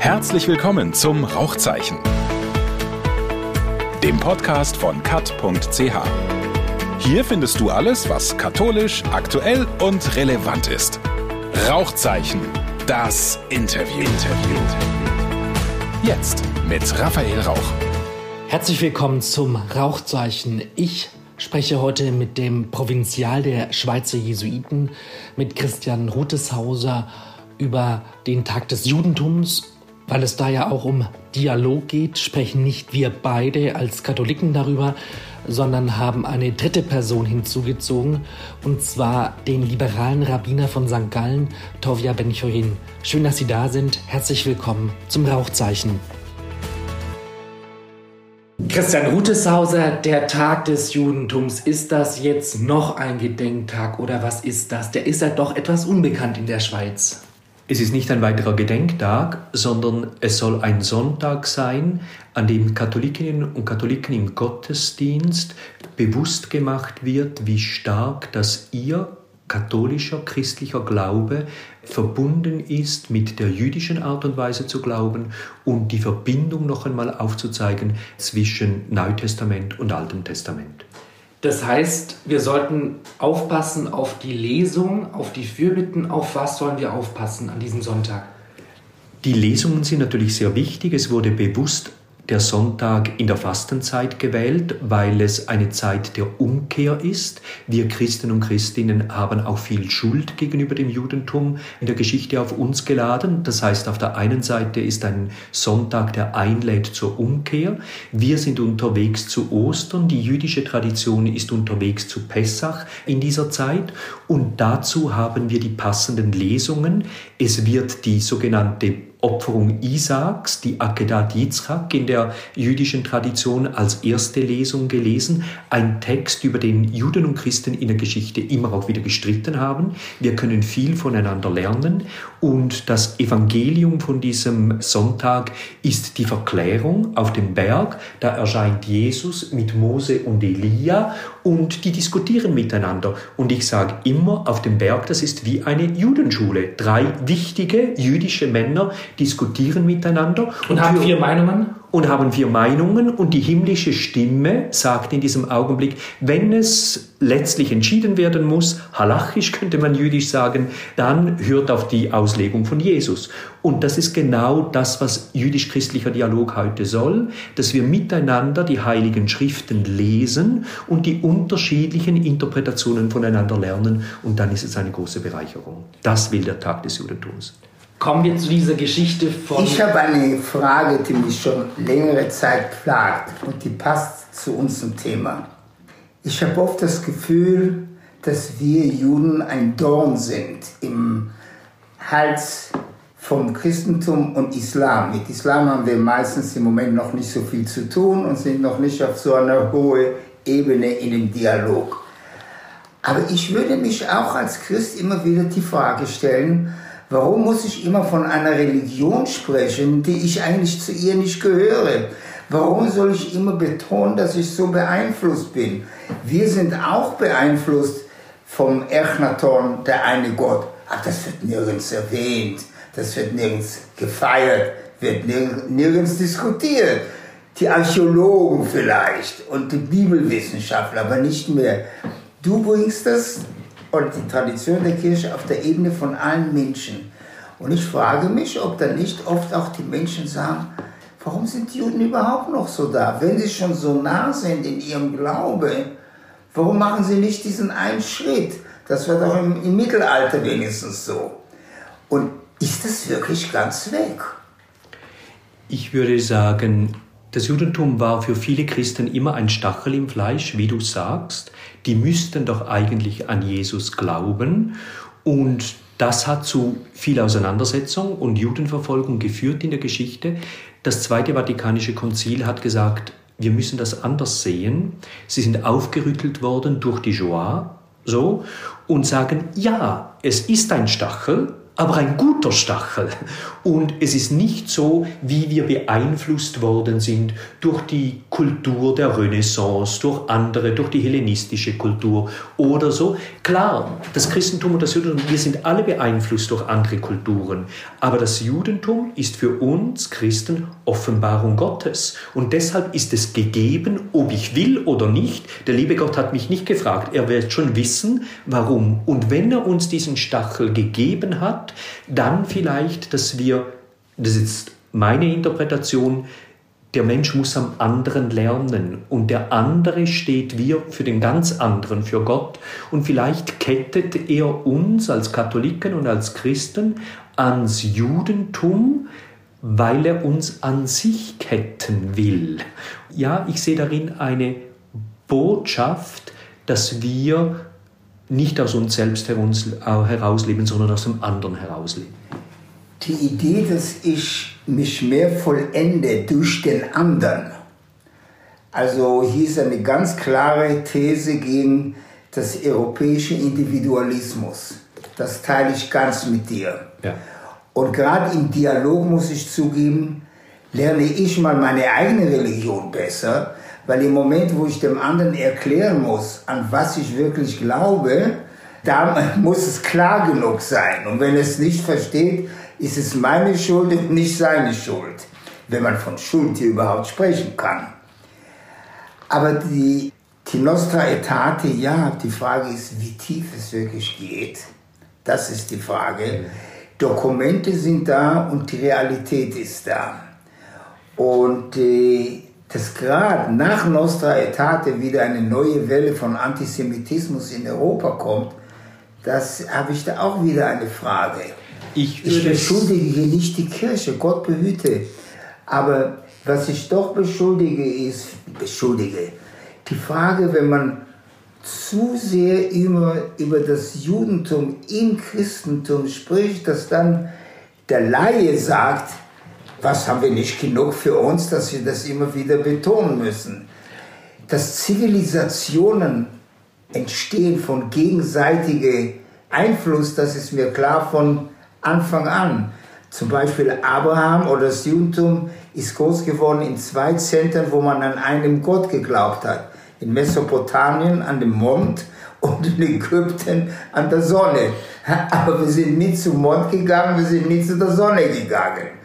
Herzlich willkommen zum Rauchzeichen, dem Podcast von kat.ch. Hier findest du alles, was katholisch, aktuell und relevant ist. Rauchzeichen, das Interview. Interview. Jetzt mit Raphael Rauch. Herzlich willkommen zum Rauchzeichen. Ich spreche heute mit dem Provinzial der Schweizer Jesuiten, mit Christian Ruteshauser über den Tag des Judentums weil es da ja auch um Dialog geht, sprechen nicht wir beide als Katholiken darüber, sondern haben eine dritte Person hinzugezogen, und zwar den liberalen Rabbiner von St. Gallen, Tovia Benchorin. Schön, dass Sie da sind. Herzlich willkommen zum Rauchzeichen. Christian Ruteshauser, der Tag des Judentums, ist das jetzt noch ein Gedenktag oder was ist das? Der ist ja doch etwas unbekannt in der Schweiz. Es ist nicht ein weiterer Gedenktag, sondern es soll ein Sonntag sein, an dem Katholikinnen und Katholiken im Gottesdienst bewusst gemacht wird, wie stark das ihr katholischer, christlicher Glaube verbunden ist mit der jüdischen Art und Weise zu glauben und die Verbindung noch einmal aufzuzeigen zwischen Neutestament und Altem Testament. Das heißt, wir sollten aufpassen auf die Lesung, auf die Fürbitten. Auf was sollen wir aufpassen an diesem Sonntag? Die Lesungen sind natürlich sehr wichtig. Es wurde bewusst der Sonntag in der Fastenzeit gewählt, weil es eine Zeit der Umkehr ist. Wir Christen und Christinnen haben auch viel Schuld gegenüber dem Judentum in der Geschichte auf uns geladen. Das heißt, auf der einen Seite ist ein Sonntag, der einlädt zur Umkehr. Wir sind unterwegs zu Ostern. Die jüdische Tradition ist unterwegs zu Pessach in dieser Zeit. Und dazu haben wir die passenden Lesungen. Es wird die sogenannte Opferung Isaaks, die Akedat Yitzchak, in der jüdischen Tradition als erste Lesung gelesen. Ein Text, über den Juden und Christen in der Geschichte immer auch wieder gestritten haben. Wir können viel voneinander lernen. Und das Evangelium von diesem Sonntag ist die Verklärung auf dem Berg. Da erscheint Jesus mit Mose und Elia und die diskutieren miteinander. Und ich sage immer, auf dem Berg, das ist wie eine Judenschule. Drei wichtige jüdische Männer diskutieren miteinander. Und, und haben vier Meinungen? Und haben vier Meinungen und die himmlische Stimme sagt in diesem Augenblick, wenn es letztlich entschieden werden muss, halachisch könnte man jüdisch sagen, dann hört auf die Auslegung von Jesus. Und das ist genau das, was jüdisch-christlicher Dialog heute soll, dass wir miteinander die heiligen Schriften lesen und die unterschiedlichen Interpretationen voneinander lernen und dann ist es eine große Bereicherung. Das will der Tag des Judentums. Kommen wir zu dieser Geschichte von. Ich habe eine Frage, die mich schon längere Zeit plagt und die passt zu unserem Thema. Ich habe oft das Gefühl, dass wir Juden ein Dorn sind im Hals vom Christentum und Islam. Mit Islam haben wir meistens im Moment noch nicht so viel zu tun und sind noch nicht auf so einer hohen Ebene in dem Dialog. Aber ich würde mich auch als Christ immer wieder die Frage stellen, Warum muss ich immer von einer Religion sprechen, die ich eigentlich zu ihr nicht gehöre? Warum soll ich immer betonen, dass ich so beeinflusst bin? Wir sind auch beeinflusst vom Echnaton, der eine Gott. Ach, das wird nirgends erwähnt, das wird nirgends gefeiert, wird nirgends diskutiert. Die Archäologen vielleicht und die Bibelwissenschaftler, aber nicht mehr. Du bringst das und die Tradition der Kirche auf der Ebene von allen Menschen. Und ich frage mich, ob dann nicht oft auch die Menschen sagen, warum sind die Juden überhaupt noch so da? Wenn sie schon so nah sind in ihrem Glaube, warum machen sie nicht diesen einen Schritt? Das war doch im, im Mittelalter wenigstens so. Und ist das wirklich ganz weg? Ich würde sagen, das Judentum war für viele Christen immer ein Stachel im Fleisch, wie du sagst. Die müssten doch eigentlich an Jesus glauben. Und das hat zu viel Auseinandersetzung und Judenverfolgung geführt in der Geschichte. Das Zweite Vatikanische Konzil hat gesagt, wir müssen das anders sehen. Sie sind aufgerüttelt worden durch die Shoah, so, und sagen, ja, es ist ein Stachel, aber ein guter Stachel. Und es ist nicht so, wie wir beeinflusst worden sind durch die Kultur der Renaissance, durch andere, durch die hellenistische Kultur oder so. Klar, das Christentum und das Judentum, wir sind alle beeinflusst durch andere Kulturen. Aber das Judentum ist für uns Christen Offenbarung Gottes. Und deshalb ist es gegeben, ob ich will oder nicht. Der liebe Gott hat mich nicht gefragt. Er wird schon wissen, warum. Und wenn er uns diesen Stachel gegeben hat, dann vielleicht, dass wir, das ist meine Interpretation, der Mensch muss am anderen lernen und der andere steht wir für den ganz anderen, für Gott. Und vielleicht kettet er uns als Katholiken und als Christen ans Judentum, weil er uns an sich ketten will. Ja, ich sehe darin eine Botschaft, dass wir nicht aus uns selbst herausleben, sondern aus dem anderen herausleben. Die Idee, dass ich mich mehr vollende durch den anderen. Also hier ist eine ganz klare These gegen das europäische Individualismus. Das teile ich ganz mit dir. Ja. Und gerade im Dialog muss ich zugeben, lerne ich mal meine eigene Religion besser, weil im Moment, wo ich dem anderen erklären muss, an was ich wirklich glaube, da muss es klar genug sein. Und wenn es nicht versteht, ist es meine Schuld und nicht seine Schuld. Wenn man von Schuld hier überhaupt sprechen kann. Aber die, die Nostra Aetate, ja, die Frage ist, wie tief es wirklich geht. Das ist die Frage. Dokumente sind da und die Realität ist da. Und äh, dass gerade nach Nostra Aetate wieder eine neue Welle von Antisemitismus in Europa kommt, das habe ich da auch wieder eine Frage. Ich, ich beschuldige hier nicht die Kirche, Gott behüte. Aber was ich doch beschuldige ist, beschuldige, die Frage, wenn man zu sehr immer über das Judentum im Christentum spricht, dass dann der Laie sagt, was haben wir nicht genug für uns, dass wir das immer wieder betonen müssen. Dass Zivilisationen entstehen von gegenseitigem Einfluss, das ist mir klar von Anfang an. Zum Beispiel Abraham oder das Judentum ist groß geworden in zwei Zentren, wo man an einen Gott geglaubt hat. In Mesopotamien an dem Mond und in Ägypten an der Sonne. Aber wir sind nie zum Mond gegangen, wir sind nie zu der Sonne gegangen.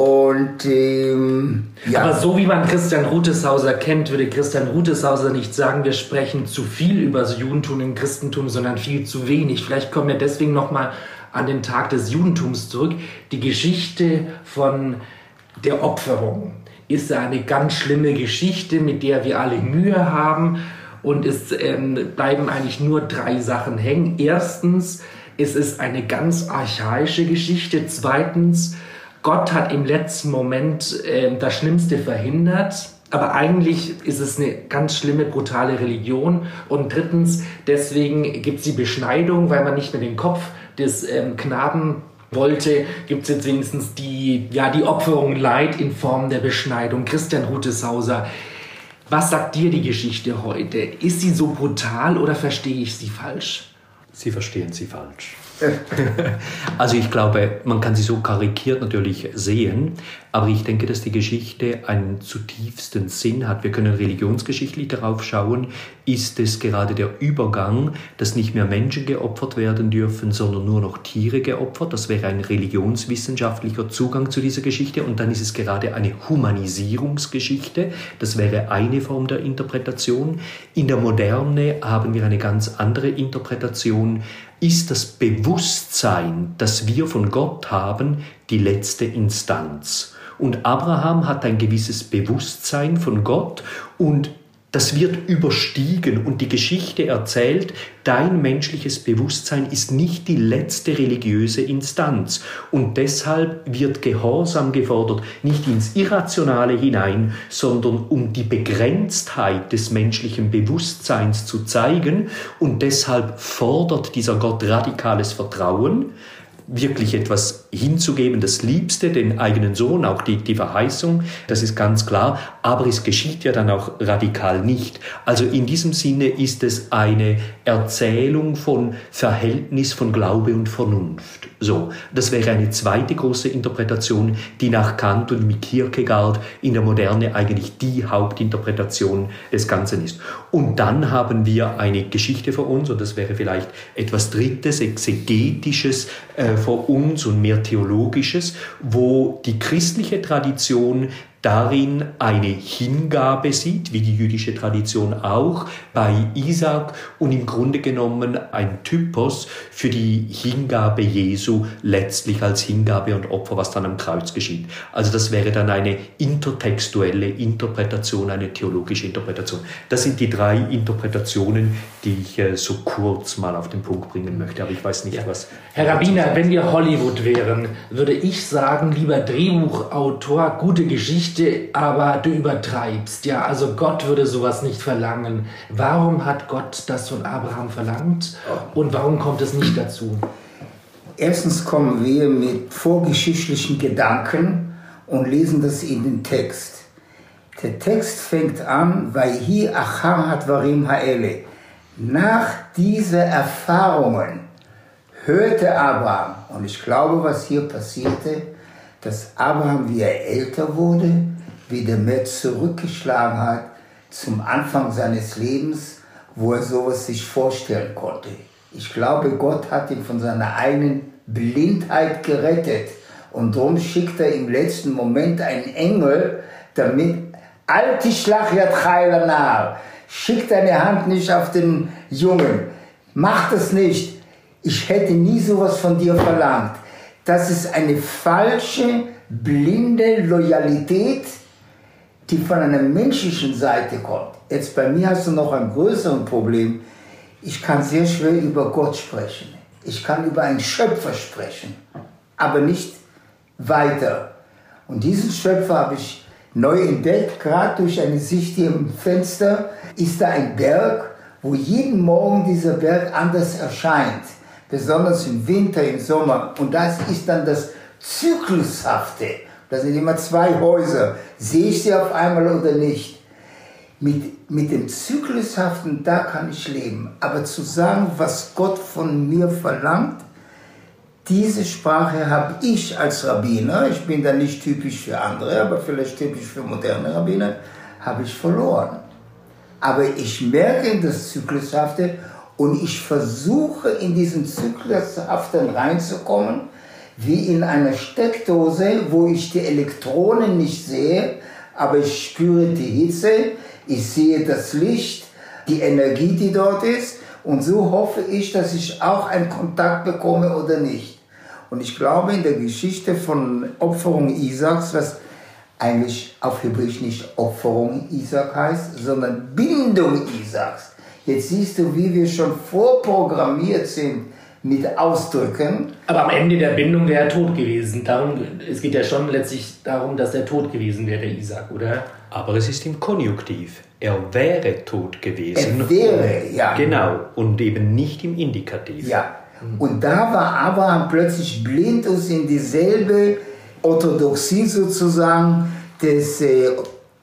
Und ähm, ja. Aber so wie man Christian Ruteshauser kennt, würde Christian Ruteshauser nicht sagen, wir sprechen zu viel über das Judentum im Christentum, sondern viel zu wenig. Vielleicht kommen wir deswegen nochmal an den Tag des Judentums zurück. Die Geschichte von der Opferung ist eine ganz schlimme Geschichte, mit der wir alle Mühe haben. Und es ähm, bleiben eigentlich nur drei Sachen hängen. Erstens, es ist eine ganz archaische Geschichte. Zweitens, Gott hat im letzten Moment äh, das Schlimmste verhindert. Aber eigentlich ist es eine ganz schlimme, brutale Religion. Und drittens, deswegen gibt es die Beschneidung, weil man nicht mehr den Kopf des ähm, Knaben wollte, gibt es jetzt wenigstens die, ja, die Opferung Leid in Form der Beschneidung. Christian Ruteshauser, was sagt dir die Geschichte heute? Ist sie so brutal oder verstehe ich sie falsch? Sie verstehen sie falsch. also ich glaube, man kann sie so karikiert natürlich sehen, aber ich denke, dass die Geschichte einen zutiefsten Sinn hat. Wir können religionsgeschichtlich darauf schauen, ist es gerade der Übergang, dass nicht mehr Menschen geopfert werden dürfen, sondern nur noch Tiere geopfert. Das wäre ein religionswissenschaftlicher Zugang zu dieser Geschichte. Und dann ist es gerade eine Humanisierungsgeschichte. Das wäre eine Form der Interpretation. In der Moderne haben wir eine ganz andere Interpretation. Ist das Bewusstsein, das wir von Gott haben, die letzte Instanz? Und Abraham hat ein gewisses Bewusstsein von Gott und das wird überstiegen und die Geschichte erzählt, dein menschliches Bewusstsein ist nicht die letzte religiöse Instanz. Und deshalb wird Gehorsam gefordert, nicht ins Irrationale hinein, sondern um die Begrenztheit des menschlichen Bewusstseins zu zeigen. Und deshalb fordert dieser Gott radikales Vertrauen, wirklich etwas hinzugeben, das Liebste, den eigenen Sohn, auch die, die Verheißung, das ist ganz klar, aber es geschieht ja dann auch radikal nicht. Also in diesem Sinne ist es eine Erzählung von Verhältnis von Glaube und Vernunft. So, das wäre eine zweite große Interpretation, die nach Kant und mit Kierkegaard in der Moderne eigentlich die Hauptinterpretation des Ganzen ist. Und dann haben wir eine Geschichte vor uns, und das wäre vielleicht etwas Drittes, Exegetisches äh, vor uns und mehr Theologisches, wo die christliche Tradition darin eine Hingabe sieht, wie die jüdische Tradition auch, bei Isaac und im Grunde genommen ein Typos für die Hingabe Jesu letztlich als Hingabe und Opfer, was dann am Kreuz geschieht. Also das wäre dann eine intertextuelle Interpretation, eine theologische Interpretation. Das sind die drei Interpretationen, die ich äh, so kurz mal auf den Punkt bringen möchte, aber ich weiß nicht, ja. was... Herr Rabbiner, wenn wir Hollywood wären, würde ich sagen, lieber Drehbuchautor, gute Geschichte, Geschichte, aber du übertreibst. Ja, also Gott würde sowas nicht verlangen. Warum hat Gott das von Abraham verlangt und warum kommt es nicht dazu? Erstens kommen wir mit vorgeschichtlichen Gedanken und lesen das in den Text. Der Text fängt an, weil hier Achar hat Varim Haele. Nach diesen Erfahrungen hörte Abraham, und ich glaube, was hier passierte, dass Abraham, wie er älter wurde, wieder mehr zurückgeschlagen hat zum Anfang seines Lebens, wo er sowas sich vorstellen konnte. Ich glaube, Gott hat ihn von seiner eigenen Blindheit gerettet. Und darum schickt er im letzten Moment einen Engel, damit alte Schlachyat nach. Schick deine Hand nicht auf den Jungen. Mach das nicht. Ich hätte nie sowas von dir verlangt das ist eine falsche, blinde Loyalität, die von einer menschlichen Seite kommt. Jetzt bei mir hast du noch ein größeres Problem. Ich kann sehr schwer über Gott sprechen. Ich kann über einen Schöpfer sprechen, aber nicht weiter. Und diesen Schöpfer habe ich neu entdeckt, gerade durch eine Sicht hier im Fenster ist da ein Berg, wo jeden Morgen dieser Berg anders erscheint besonders im Winter, im Sommer. Und das ist dann das Zyklushafte. Das sind immer zwei Häuser. Sehe ich sie auf einmal oder nicht? Mit, mit dem Zyklushaften, da kann ich leben. Aber zu sagen, was Gott von mir verlangt, diese Sprache habe ich als Rabbiner, ich bin da nicht typisch für andere, aber vielleicht typisch für moderne Rabbiner, habe ich verloren. Aber ich merke in das Zyklushafte und ich versuche in diesen Zyklushaften reinzukommen, wie in einer Steckdose, wo ich die Elektronen nicht sehe, aber ich spüre die Hitze, ich sehe das Licht, die Energie, die dort ist. Und so hoffe ich, dass ich auch einen Kontakt bekomme oder nicht. Und ich glaube in der Geschichte von Opferung Isaaks, was eigentlich auf Hebräisch nicht Opferung Isaak heißt, sondern Bindung Isaaks. Jetzt siehst du, wie wir schon vorprogrammiert sind mit Ausdrücken. Aber am Ende der Bindung wäre er tot gewesen. Darum, es geht ja schon letztlich darum, dass er tot gewesen wäre, Isaac, oder? Aber es ist im Konjunktiv. Er wäre tot gewesen. Er wäre, ja. Genau. Und eben nicht im Indikativ. Ja. Und da war Abraham plötzlich blind und in dieselbe Orthodoxie sozusagen des äh,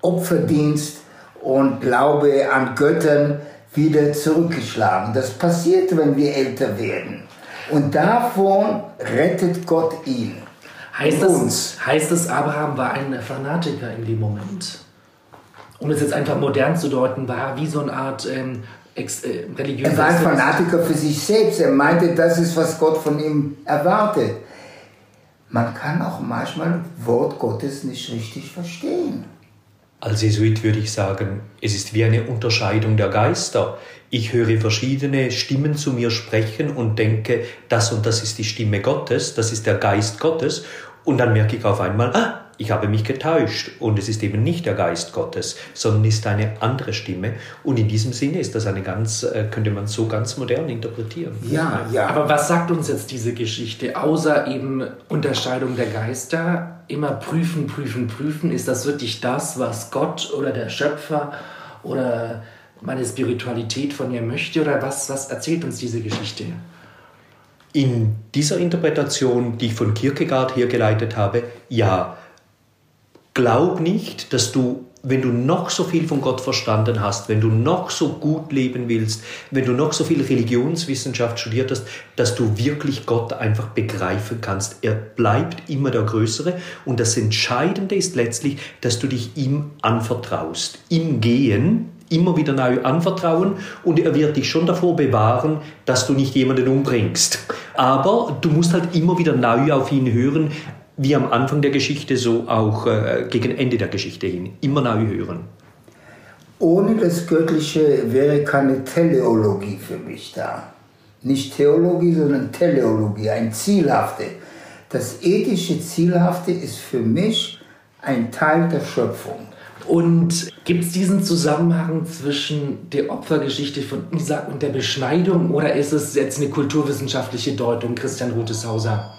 Opferdienst und Glaube an Göttern wieder zurückgeschlagen. Das passiert, wenn wir älter werden. Und davon rettet Gott ihn. Heißt das, heißt das, Abraham war ein Fanatiker in dem Moment? Um es jetzt einfach modern zu deuten, war wie so eine Art ähm, ex, äh, religiöser. Er war ein Fanatiker für sich selbst. Er meinte, das ist, was Gott von ihm erwartet. Man kann auch manchmal Wort Gottes nicht richtig verstehen. Als Jesuit würde ich sagen, es ist wie eine Unterscheidung der Geister. Ich höre verschiedene Stimmen zu mir sprechen und denke, das und das ist die Stimme Gottes, das ist der Geist Gottes. Und dann merke ich auf einmal, ah, ich habe mich getäuscht und es ist eben nicht der Geist Gottes, sondern ist eine andere Stimme. Und in diesem Sinne ist das eine ganz, äh, könnte man so ganz modern interpretieren. Ja, ja. Aber was sagt uns jetzt diese Geschichte, außer eben Unterscheidung der Geister? Immer prüfen, prüfen, prüfen. Ist das wirklich das, was Gott oder der Schöpfer oder meine Spiritualität von mir möchte? Oder was, was erzählt uns diese Geschichte? In dieser Interpretation, die ich von Kierkegaard hergeleitet habe, ja, glaub nicht, dass du wenn du noch so viel von Gott verstanden hast, wenn du noch so gut leben willst, wenn du noch so viel Religionswissenschaft studiert hast, dass du wirklich Gott einfach begreifen kannst. Er bleibt immer der Größere und das Entscheidende ist letztlich, dass du dich ihm anvertraust. Im Gehen immer wieder neu anvertrauen und er wird dich schon davor bewahren, dass du nicht jemanden umbringst. Aber du musst halt immer wieder neu auf ihn hören, wie am Anfang der Geschichte, so auch äh, gegen Ende der Geschichte hin, immer neu hören. Ohne das Göttliche wäre keine Teleologie für mich da. Nicht Theologie, sondern Teleologie, ein Zielhafte. Das ethische Zielhafte ist für mich ein Teil der Schöpfung. Und gibt es diesen Zusammenhang zwischen der Opfergeschichte von Isaac und der Beschneidung oder ist es jetzt eine kulturwissenschaftliche Deutung, Christian Ruteshauser?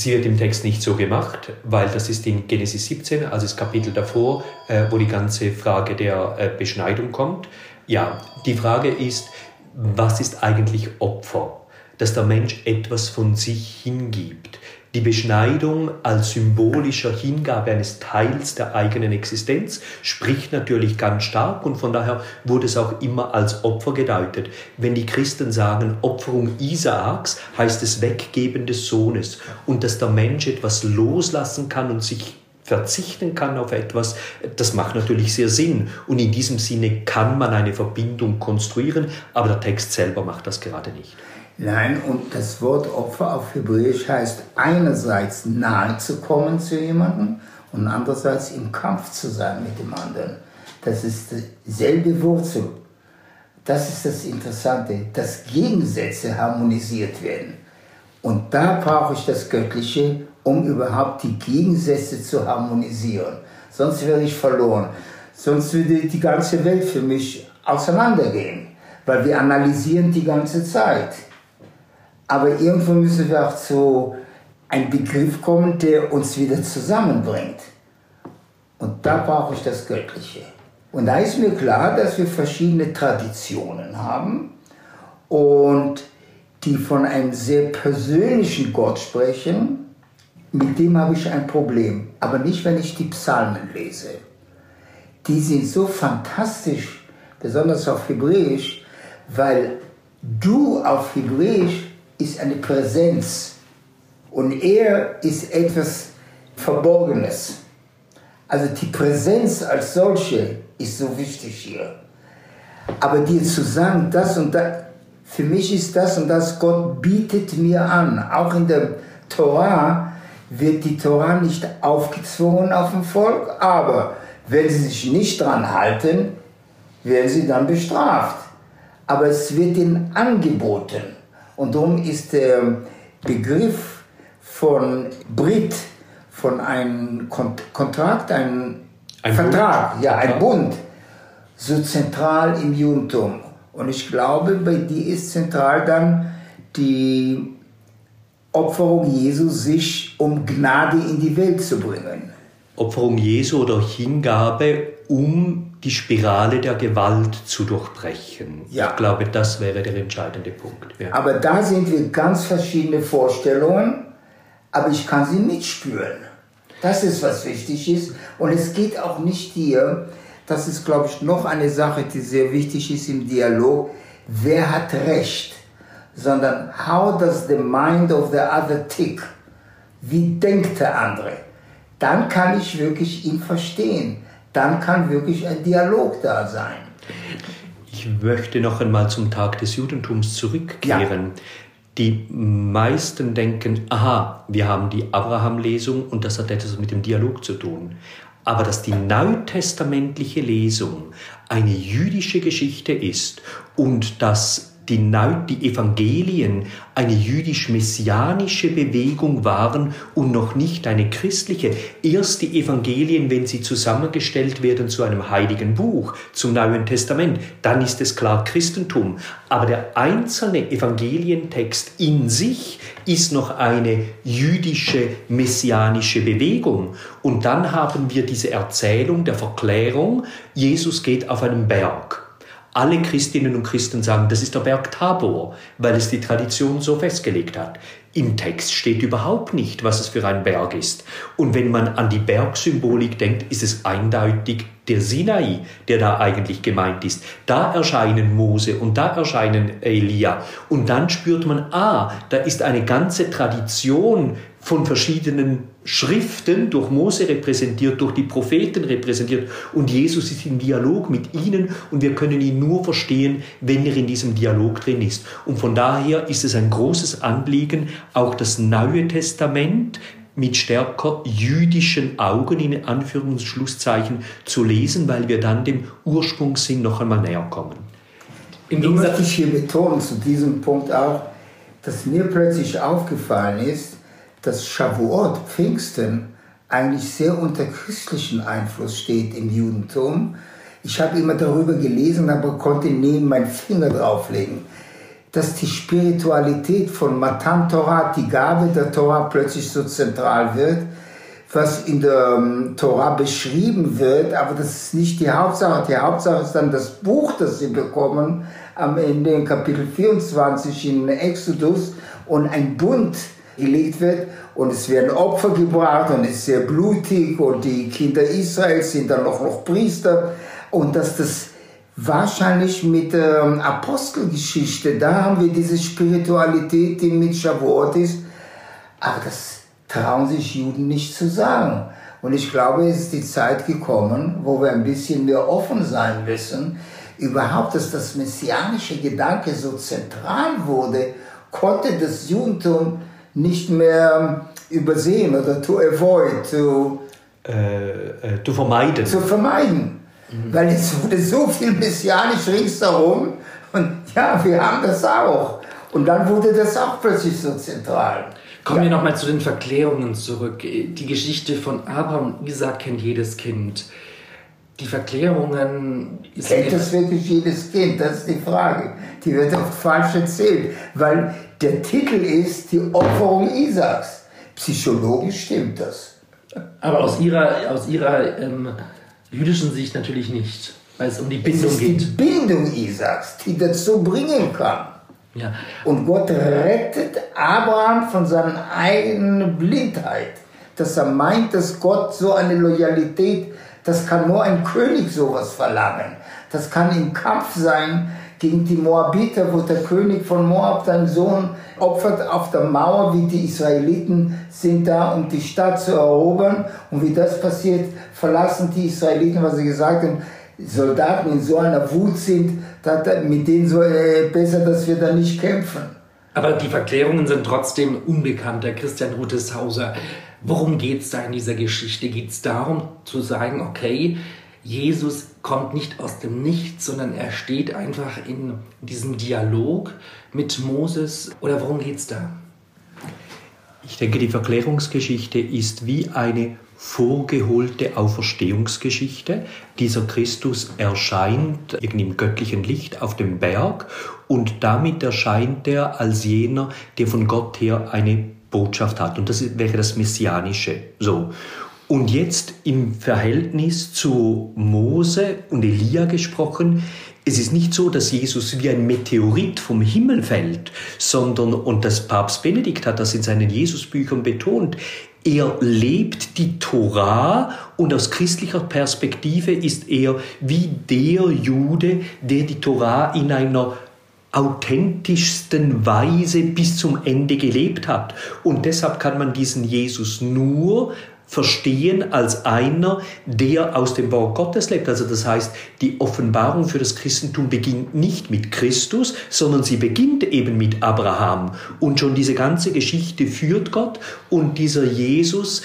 Sie wird im Text nicht so gemacht, weil das ist in Genesis 17, also das Kapitel davor, äh, wo die ganze Frage der äh, Beschneidung kommt. Ja, die Frage ist, was ist eigentlich Opfer? Dass der Mensch etwas von sich hingibt die Beschneidung als symbolischer Hingabe eines Teils der eigenen Existenz spricht natürlich ganz stark und von daher wurde es auch immer als Opfer gedeutet. Wenn die Christen sagen Opferung Isaaks, heißt es Weggeben des Sohnes und dass der Mensch etwas loslassen kann und sich verzichten kann auf etwas, das macht natürlich sehr Sinn. Und in diesem Sinne kann man eine Verbindung konstruieren, aber der Text selber macht das gerade nicht. Nein, und das Wort Opfer auf Hebräisch heißt einerseits nahe zu kommen zu jemandem und andererseits im Kampf zu sein mit dem anderen. Das ist dieselbe Wurzel. Das ist das Interessante, dass Gegensätze harmonisiert werden. Und da brauche ich das Göttliche, um überhaupt die Gegensätze zu harmonisieren. Sonst wäre ich verloren. Sonst würde die ganze Welt für mich auseinandergehen, weil wir analysieren die ganze Zeit. Aber irgendwo müssen wir auch zu einem Begriff kommen, der uns wieder zusammenbringt. Und da brauche ich das Göttliche. Und da ist mir klar, dass wir verschiedene Traditionen haben und die von einem sehr persönlichen Gott sprechen. Mit dem habe ich ein Problem. Aber nicht, wenn ich die Psalmen lese. Die sind so fantastisch, besonders auf Hebräisch, weil du auf Hebräisch ist eine Präsenz und er ist etwas Verborgenes. Also die Präsenz als solche ist so wichtig hier. Aber dir zu sagen, das und das, für mich ist das und das, Gott bietet mir an. Auch in der Torah wird die Torah nicht aufgezwungen auf dem Volk, aber wenn sie sich nicht dran halten, werden sie dann bestraft. Aber es wird ihnen angeboten. Und darum ist der Begriff von Brit, von einem Kontrakt, ein, ein Vertrag, Bund. ja, ein Bund, so zentral im Judentum. Und ich glaube, bei dir ist zentral dann die Opferung Jesu, sich um Gnade in die Welt zu bringen. Opferung Jesu oder Hingabe, um die Spirale der Gewalt zu durchbrechen. Ja. Ich glaube, das wäre der entscheidende Punkt. Ja. Aber da sind wir ganz verschiedene Vorstellungen, aber ich kann sie mitspüren. Das ist, was wichtig ist. Und es geht auch nicht hier, das ist, glaube ich, noch eine Sache, die sehr wichtig ist im Dialog, wer hat Recht, sondern how does the mind of the other tick? Wie denkt der andere? Dann kann ich wirklich ihn verstehen dann kann wirklich ein Dialog da sein. Ich möchte noch einmal zum Tag des Judentums zurückkehren. Ja. Die meisten denken, aha, wir haben die Abraham-Lesung und das hat etwas mit dem Dialog zu tun. Aber dass die neutestamentliche Lesung eine jüdische Geschichte ist und dass die, die Evangelien eine jüdisch-messianische Bewegung waren und noch nicht eine christliche. Erst die Evangelien, wenn sie zusammengestellt werden zu einem heiligen Buch, zum Neuen Testament, dann ist es klar Christentum. Aber der einzelne Evangelientext in sich ist noch eine jüdische messianische Bewegung. Und dann haben wir diese Erzählung der Verklärung, Jesus geht auf einen Berg. Alle Christinnen und Christen sagen, das ist der Berg Tabor, weil es die Tradition so festgelegt hat. Im Text steht überhaupt nicht, was es für ein Berg ist. Und wenn man an die Bergsymbolik denkt, ist es eindeutig der Sinai, der da eigentlich gemeint ist. Da erscheinen Mose und da erscheinen Elia. Und dann spürt man, ah, da ist eine ganze Tradition von verschiedenen Schriften durch Mose repräsentiert, durch die Propheten repräsentiert und Jesus ist im Dialog mit ihnen und wir können ihn nur verstehen, wenn er in diesem Dialog drin ist. Und von daher ist es ein großes Anliegen, auch das Neue Testament mit stärker jüdischen Augen in Anführungs- und Schlusszeichen zu lesen, weil wir dann dem Ursprungssinn noch einmal näher kommen. Im Gegensatz möchte ich hier betonen zu diesem Punkt auch, dass mir plötzlich aufgefallen ist, dass Shavuot, Pfingsten, eigentlich sehr unter christlichen Einfluss steht im Judentum. Ich habe immer darüber gelesen, aber konnte nie meinen Finger drauflegen, dass die Spiritualität von Matan Torah, die Gabe der Torah, plötzlich so zentral wird, was in der um, Torah beschrieben wird, aber das ist nicht die Hauptsache. Die Hauptsache ist dann das Buch, das sie bekommen, am Ende in Kapitel 24 in Exodus und ein Bund, gelegt wird und es werden Opfer gebracht und es ist sehr blutig und die Kinder Israels sind dann auch noch Priester und dass das wahrscheinlich mit der ähm, Apostelgeschichte, da haben wir diese Spiritualität, die mit Shavuot ist, aber das trauen sich Juden nicht zu sagen. Und ich glaube, es ist die Zeit gekommen, wo wir ein bisschen mehr offen sein müssen. Überhaupt, dass das messianische Gedanke so zentral wurde, konnte das Judentum nicht mehr übersehen oder to avoid, to, äh, äh, zu vermeiden. Zu vermeiden. Mhm. Weil es wurde so viel messianisch ringsherum und ja, wir haben das auch. Und dann wurde das auch plötzlich so zentral. Kommen ja. wir nochmal zu den Verklärungen zurück. Die Geschichte von Abraham und Isaac kennt jedes Kind. Die Verklärungen. Kennt das wirklich jedes Kind? Das ist die Frage. Die wird oft falsch erzählt, weil der Titel ist die Opferung Isaaks. Psychologisch stimmt das. Aber aus ihrer, aus ihrer ähm, jüdischen Sicht natürlich nicht, weil es um die Bindung geht. Es ist die Bindung Isaaks, die dazu bringen kann. Ja. Und Gott rettet Abraham von seiner eigenen Blindheit, dass er meint, dass Gott so eine Loyalität, das kann nur ein König sowas verlangen. Das kann im Kampf sein, gegen die Moabiter, wo der König von Moab seinen Sohn opfert auf der Mauer, wie die Israeliten sind da, um die Stadt zu erobern. Und wie das passiert, verlassen die Israeliten, was sie gesagt haben, Soldaten in so einer Wut sind, mit denen so äh, besser, dass wir da nicht kämpfen. Aber die Verklärungen sind trotzdem unbekannt. Der Christian Ruteshauser, worum geht es da in dieser Geschichte? Geht es darum zu sagen, okay, Jesus kommt nicht aus dem Nichts, sondern er steht einfach in diesem Dialog mit Moses. Oder worum geht es da? Ich denke, die Verklärungsgeschichte ist wie eine vorgeholte Auferstehungsgeschichte. Dieser Christus erscheint im göttlichen Licht auf dem Berg und damit erscheint er als jener, der von Gott her eine Botschaft hat. Und das wäre das Messianische. So. Und jetzt im Verhältnis zu Mose und Elia gesprochen, es ist nicht so, dass Jesus wie ein Meteorit vom Himmel fällt, sondern, und das Papst Benedikt hat das in seinen Jesusbüchern betont, er lebt die Torah und aus christlicher Perspektive ist er wie der Jude, der die Torah in einer authentischsten Weise bis zum Ende gelebt hat. Und deshalb kann man diesen Jesus nur verstehen als einer, der aus dem Wort Gottes lebt. Also das heißt, die Offenbarung für das Christentum beginnt nicht mit Christus, sondern sie beginnt eben mit Abraham. Und schon diese ganze Geschichte führt Gott und dieser Jesus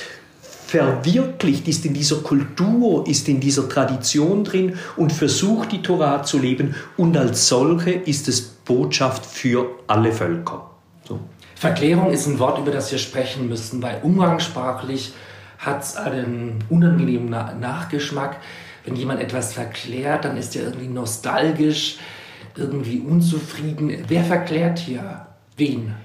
verwirklicht, ist in dieser Kultur, ist in dieser Tradition drin und versucht die Torah zu leben und als solche ist es Botschaft für alle Völker. So. Verklärung ist ein Wort, über das wir sprechen müssen, weil umgangssprachlich hat es einen unangenehmen Nachgeschmack. Wenn jemand etwas verklärt, dann ist er irgendwie nostalgisch, irgendwie unzufrieden. Wer verklärt hier wen?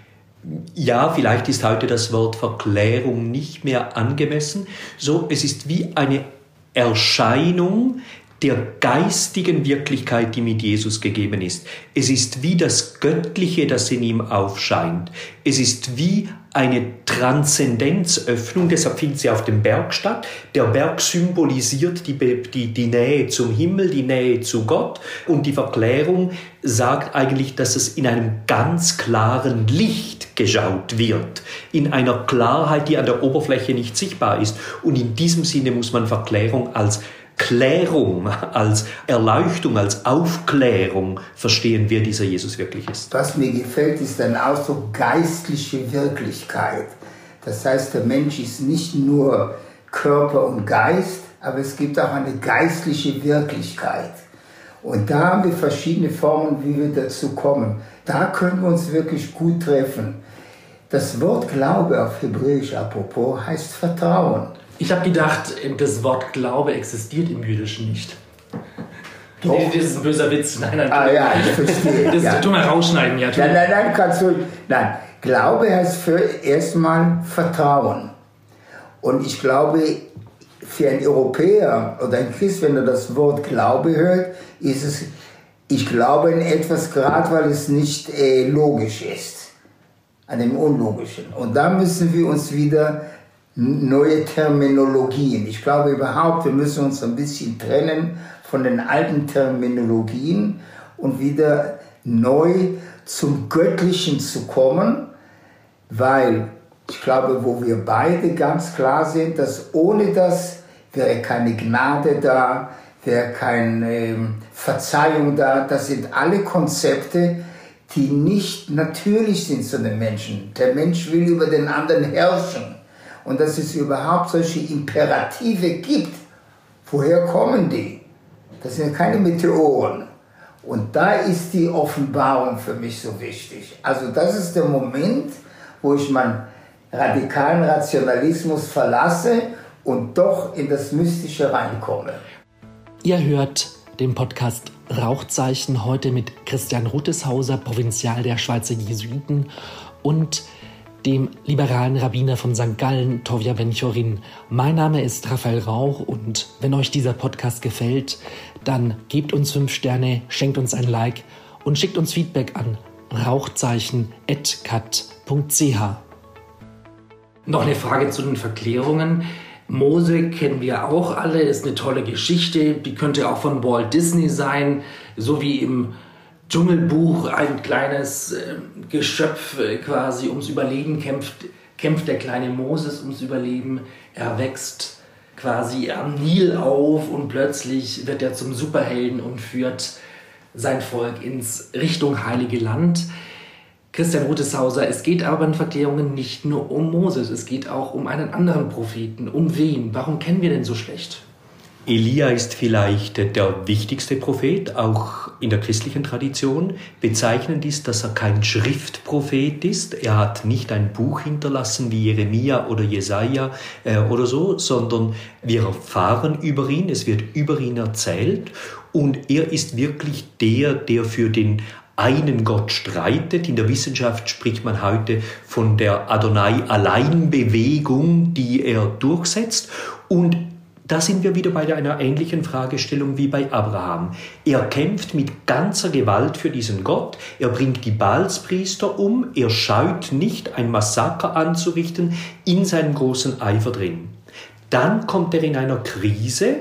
Ja, vielleicht ist heute das Wort Verklärung nicht mehr angemessen. So, es ist wie eine Erscheinung, der geistigen Wirklichkeit, die mit Jesus gegeben ist. Es ist wie das Göttliche, das in ihm aufscheint. Es ist wie eine Transzendenzöffnung, deshalb findet sie auf dem Berg statt. Der Berg symbolisiert die, die, die Nähe zum Himmel, die Nähe zu Gott und die Verklärung sagt eigentlich, dass es in einem ganz klaren Licht geschaut wird, in einer Klarheit, die an der Oberfläche nicht sichtbar ist. Und in diesem Sinne muss man Verklärung als Klärung, als Erleuchtung, als Aufklärung verstehen, wer dieser Jesus wirklich ist. Was mir gefällt, ist ein Ausdruck geistliche Wirklichkeit. Das heißt, der Mensch ist nicht nur Körper und Geist, aber es gibt auch eine geistliche Wirklichkeit. Und da haben wir verschiedene Formen, wie wir dazu kommen. Da können wir uns wirklich gut treffen. Das Wort Glaube auf Hebräisch apropos heißt Vertrauen. Ich habe gedacht, das Wort Glaube existiert im Jüdischen nicht. Doch. Nee, das ist ein böser Witz. Nein, nein, Ah ja, ich verstehe. Das ja. tu mal rausschneiden, ja. Nein, nein, nein, kannst du. Nein, Glaube heißt für erstmal Vertrauen. Und ich glaube, für einen Europäer oder einen Christ, wenn er das Wort Glaube hört, ist es, ich glaube in etwas, gerade weil es nicht äh, logisch ist, an dem Unlogischen. Und da müssen wir uns wieder neue Terminologien. Ich glaube überhaupt, wir müssen uns ein bisschen trennen von den alten Terminologien und wieder neu zum Göttlichen zu kommen, weil ich glaube, wo wir beide ganz klar sind, dass ohne das wäre keine Gnade da, wäre keine ähm, Verzeihung da. Das sind alle Konzepte, die nicht natürlich sind zu den Menschen. Der Mensch will über den anderen herrschen. Und dass es überhaupt solche Imperative gibt, woher kommen die? Das sind keine Meteoren. Und da ist die Offenbarung für mich so wichtig. Also das ist der Moment, wo ich meinen radikalen Rationalismus verlasse und doch in das Mystische reinkomme. Ihr hört den Podcast Rauchzeichen heute mit Christian Ruteshauser, Provinzial der Schweizer Jesuiten und dem liberalen Rabbiner von St. Gallen, Tovia Benchorin. Mein Name ist Raphael Rauch und wenn euch dieser Podcast gefällt, dann gebt uns fünf Sterne, schenkt uns ein Like und schickt uns Feedback an rauchzeichen.cat.ch. Noch eine Frage zu den Verklärungen. Mose kennen wir auch alle, ist eine tolle Geschichte. Die könnte auch von Walt Disney sein, so wie im Dschungelbuch ein kleines äh, Geschöpf quasi ums Überleben kämpft, kämpft der kleine Moses ums Überleben. Er wächst quasi am Nil auf und plötzlich wird er zum Superhelden und führt sein Volk ins Richtung Heilige Land. Christian Ruteshauser, es geht aber in Verklärungen nicht nur um Moses, es geht auch um einen anderen Propheten. Um wen? Warum kennen wir den so schlecht? Elia ist vielleicht der wichtigste Prophet, auch in der christlichen Tradition. Bezeichnend ist, dass er kein Schriftprophet ist. Er hat nicht ein Buch hinterlassen wie Jeremia oder Jesaja äh, oder so, sondern wir erfahren über ihn, es wird über ihn erzählt und er ist wirklich der, der für den einen Gott streitet. In der Wissenschaft spricht man heute von der Adonai-Alleinbewegung, die er durchsetzt. Und da sind wir wieder bei einer ähnlichen Fragestellung wie bei Abraham. Er kämpft mit ganzer Gewalt für diesen Gott, er bringt die Baalspriester um, er scheut nicht, ein Massaker anzurichten, in seinem großen Eifer drin. Dann kommt er in einer Krise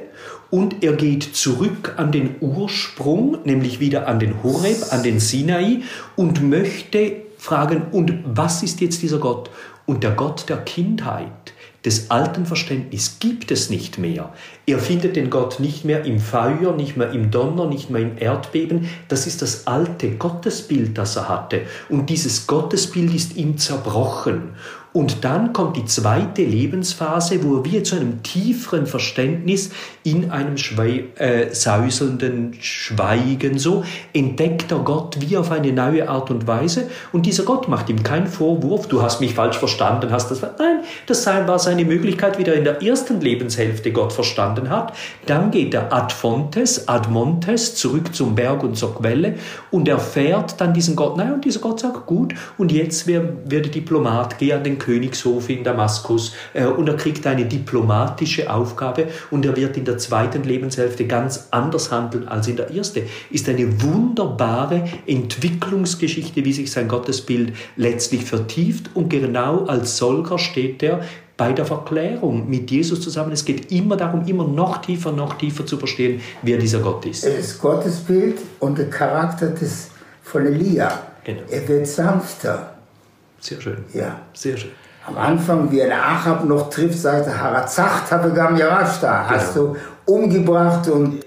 und er geht zurück an den Ursprung, nämlich wieder an den Horeb, an den Sinai und möchte fragen, und was ist jetzt dieser Gott? Und der Gott der Kindheit, des alten Verständnisses gibt es nicht mehr. Er findet den Gott nicht mehr im Feuer, nicht mehr im Donner, nicht mehr im Erdbeben. Das ist das alte Gottesbild, das er hatte. Und dieses Gottesbild ist ihm zerbrochen. Und dann kommt die zweite Lebensphase, wo wir zu einem tieferen Verständnis in einem Schwei äh, säuselnden Schweigen so entdeckt er Gott wie auf eine neue Art und Weise. Und dieser Gott macht ihm keinen Vorwurf, du hast mich falsch verstanden, hast das. Nein, das war seine Möglichkeit, wie er in der ersten Lebenshälfte Gott verstanden hat. Dann geht er ad fontes, ad montes, zurück zum Berg und zur Quelle und erfährt dann diesen Gott. Nein, und dieser Gott sagt, gut, und jetzt werde Diplomat, geh an den den Königshof in Damaskus äh, und er kriegt eine diplomatische Aufgabe und er wird in der zweiten Lebenshälfte ganz anders handeln als in der ersten. Ist eine wunderbare Entwicklungsgeschichte, wie sich sein Gottesbild letztlich vertieft und genau als solcher steht er bei der Verklärung mit Jesus zusammen. Es geht immer darum, immer noch tiefer, noch tiefer zu verstehen, wer dieser Gott ist. Das Gottesbild und der Charakter des, von Elia. Genau. Er wird sanfter. Sehr schön. Ja. Sehr schön. Am Anfang, wie er Achab noch trifft, sagt er, Harazacht habe Gam Yarashta. Genau. Hast du umgebracht und...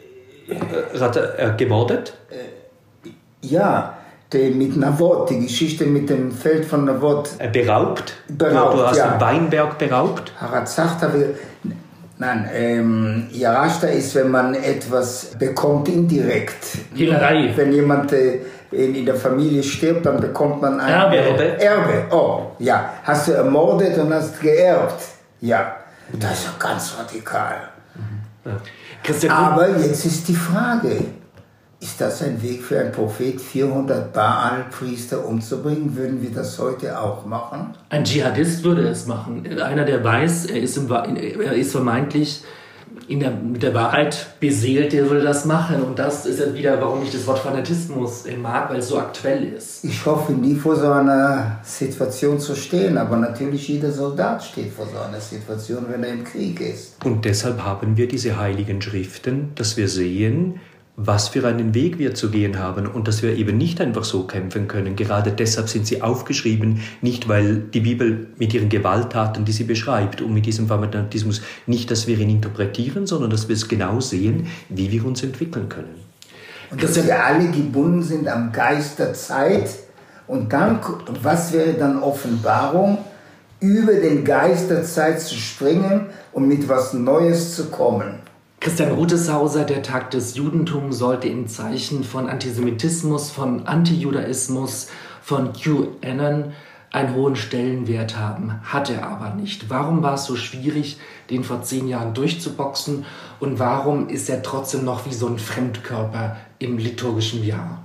Äh, hat er gemordet? Äh, ja, die, mit Navot, die Geschichte mit dem Feld von Navot. Äh, beraubt? Beraubt, Du hast ja. den Weinberg beraubt? Harazacht habe Nein, ähm, Yarashta ist, wenn man etwas bekommt indirekt. Hehlerei. Wenn jemand äh, in, in der Familie stirbt, dann bekommt man ein Erbe. Erbe. Erbe. Oh, ja. Hast du ermordet und hast geerbt. Ja. Das ist ja ganz radikal. Christian, Aber jetzt ist die Frage, ist das ein Weg für einen Prophet, 400 Baal-Priester umzubringen? Würden wir das heute auch machen? ein Dschihadist würde es machen. Einer, der weiß, er ist, im, er ist vermeintlich in der, mit der Wahrheit beseelt, der würde das machen. Und das ist ja wieder, warum ich das Wort Fanatismus mag, weil es so aktuell ist. Ich hoffe nie vor so einer Situation zu stehen, aber natürlich jeder Soldat steht vor so einer Situation, wenn er im Krieg ist. Und deshalb haben wir diese heiligen Schriften, dass wir sehen, was für einen Weg wir zu gehen haben und dass wir eben nicht einfach so kämpfen können. Gerade deshalb sind sie aufgeschrieben, nicht weil die Bibel mit ihren Gewalttaten, die sie beschreibt, und mit diesem Fanatismus nicht, dass wir ihn interpretieren, sondern dass wir es genau sehen, wie wir uns entwickeln können. Und dass wir alle gebunden sind am Geist der Zeit. Und dann, was wäre dann Offenbarung? Über den Geist der Zeit zu springen und mit was Neues zu kommen. Christian Ruteshauser, der Tag des Judentums sollte im Zeichen von Antisemitismus, von Antijudaismus, von QAnon einen hohen Stellenwert haben. Hat er aber nicht. Warum war es so schwierig, den vor zehn Jahren durchzuboxen? Und warum ist er trotzdem noch wie so ein Fremdkörper im liturgischen Jahr?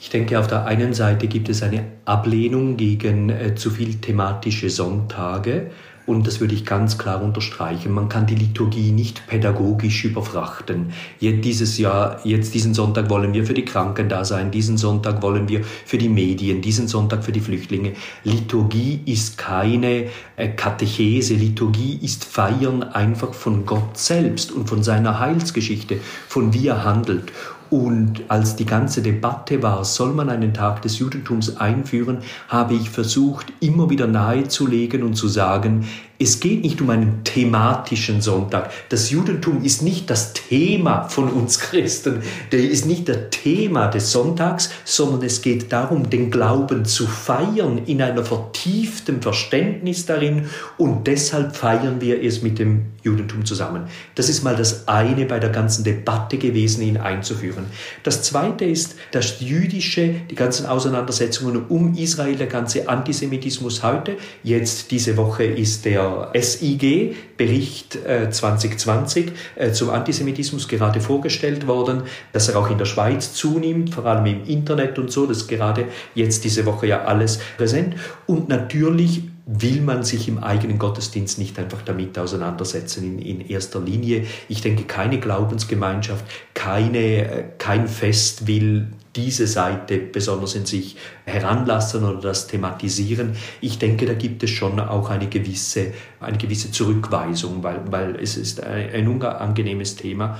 Ich denke, auf der einen Seite gibt es eine Ablehnung gegen äh, zu viel thematische Sonntage. Und das würde ich ganz klar unterstreichen. Man kann die Liturgie nicht pädagogisch überfrachten. Jetzt dieses Jahr, jetzt diesen Sonntag wollen wir für die Kranken da sein, diesen Sonntag wollen wir für die Medien, diesen Sonntag für die Flüchtlinge. Liturgie ist keine äh, Katechese. Liturgie ist Feiern einfach von Gott selbst und von seiner Heilsgeschichte, von wie er handelt. Und als die ganze Debatte war, soll man einen Tag des Judentums einführen, habe ich versucht, immer wieder nahezulegen und zu sagen, es geht nicht um einen thematischen Sonntag. Das Judentum ist nicht das Thema von uns Christen, der ist nicht das Thema des Sonntags, sondern es geht darum, den Glauben zu feiern in einer vertieften Verständnis darin und deshalb feiern wir es mit dem Judentum zusammen. Das ist mal das eine bei der ganzen Debatte gewesen, ihn einzuführen. Das zweite ist das jüdische, die ganzen Auseinandersetzungen um Israel, der ganze Antisemitismus heute. Jetzt diese Woche ist der SIG, Bericht äh, 2020 äh, zum Antisemitismus gerade vorgestellt worden, dass er auch in der Schweiz zunimmt, vor allem im Internet und so, das ist gerade jetzt diese Woche ja alles präsent. Und natürlich will man sich im eigenen Gottesdienst nicht einfach damit auseinandersetzen in, in erster Linie. Ich denke, keine Glaubensgemeinschaft, keine, äh, kein Fest will diese Seite besonders in sich heranlassen oder das thematisieren. Ich denke, da gibt es schon auch eine gewisse, eine gewisse Zurückweisung, weil, weil es ist ein, unangenehmes Thema.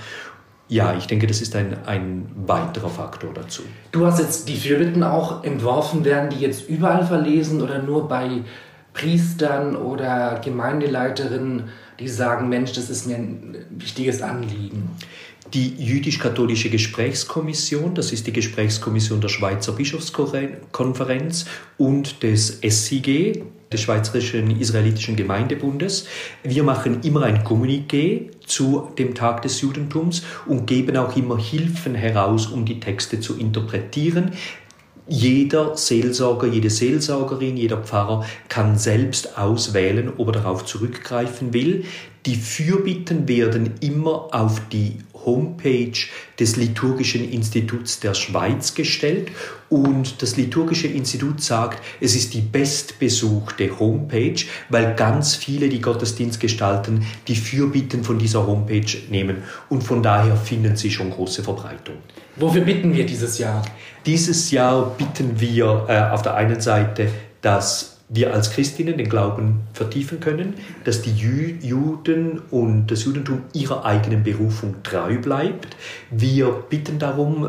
Ja, ich denke, das ist ein, ein weiterer Faktor dazu. Du hast jetzt die Fürbitten auch entworfen, werden die jetzt überall verlesen oder nur bei Priestern oder Gemeindeleiterinnen, die sagen, Mensch, das ist mir ein wichtiges Anliegen? Die jüdisch-katholische Gesprächskommission, das ist die Gesprächskommission der Schweizer Bischofskonferenz und des SIG, des Schweizerischen Israelitischen Gemeindebundes. Wir machen immer ein Kommuniqué zu dem Tag des Judentums und geben auch immer Hilfen heraus, um die Texte zu interpretieren. Jeder Seelsorger, jede Seelsorgerin, jeder Pfarrer kann selbst auswählen, ob er darauf zurückgreifen will. Die Fürbitten werden immer auf die Homepage des Liturgischen Instituts der Schweiz gestellt und das Liturgische Institut sagt, es ist die bestbesuchte Homepage, weil ganz viele, die Gottesdienst gestalten, die Fürbitten von dieser Homepage nehmen und von daher finden sie schon große Verbreitung. Wofür bitten wir dieses Jahr? Dieses Jahr bitten wir äh, auf der einen Seite, dass wir als Christinnen den Glauben vertiefen können, dass die Juden und das Judentum ihrer eigenen Berufung treu bleibt. Wir bitten darum,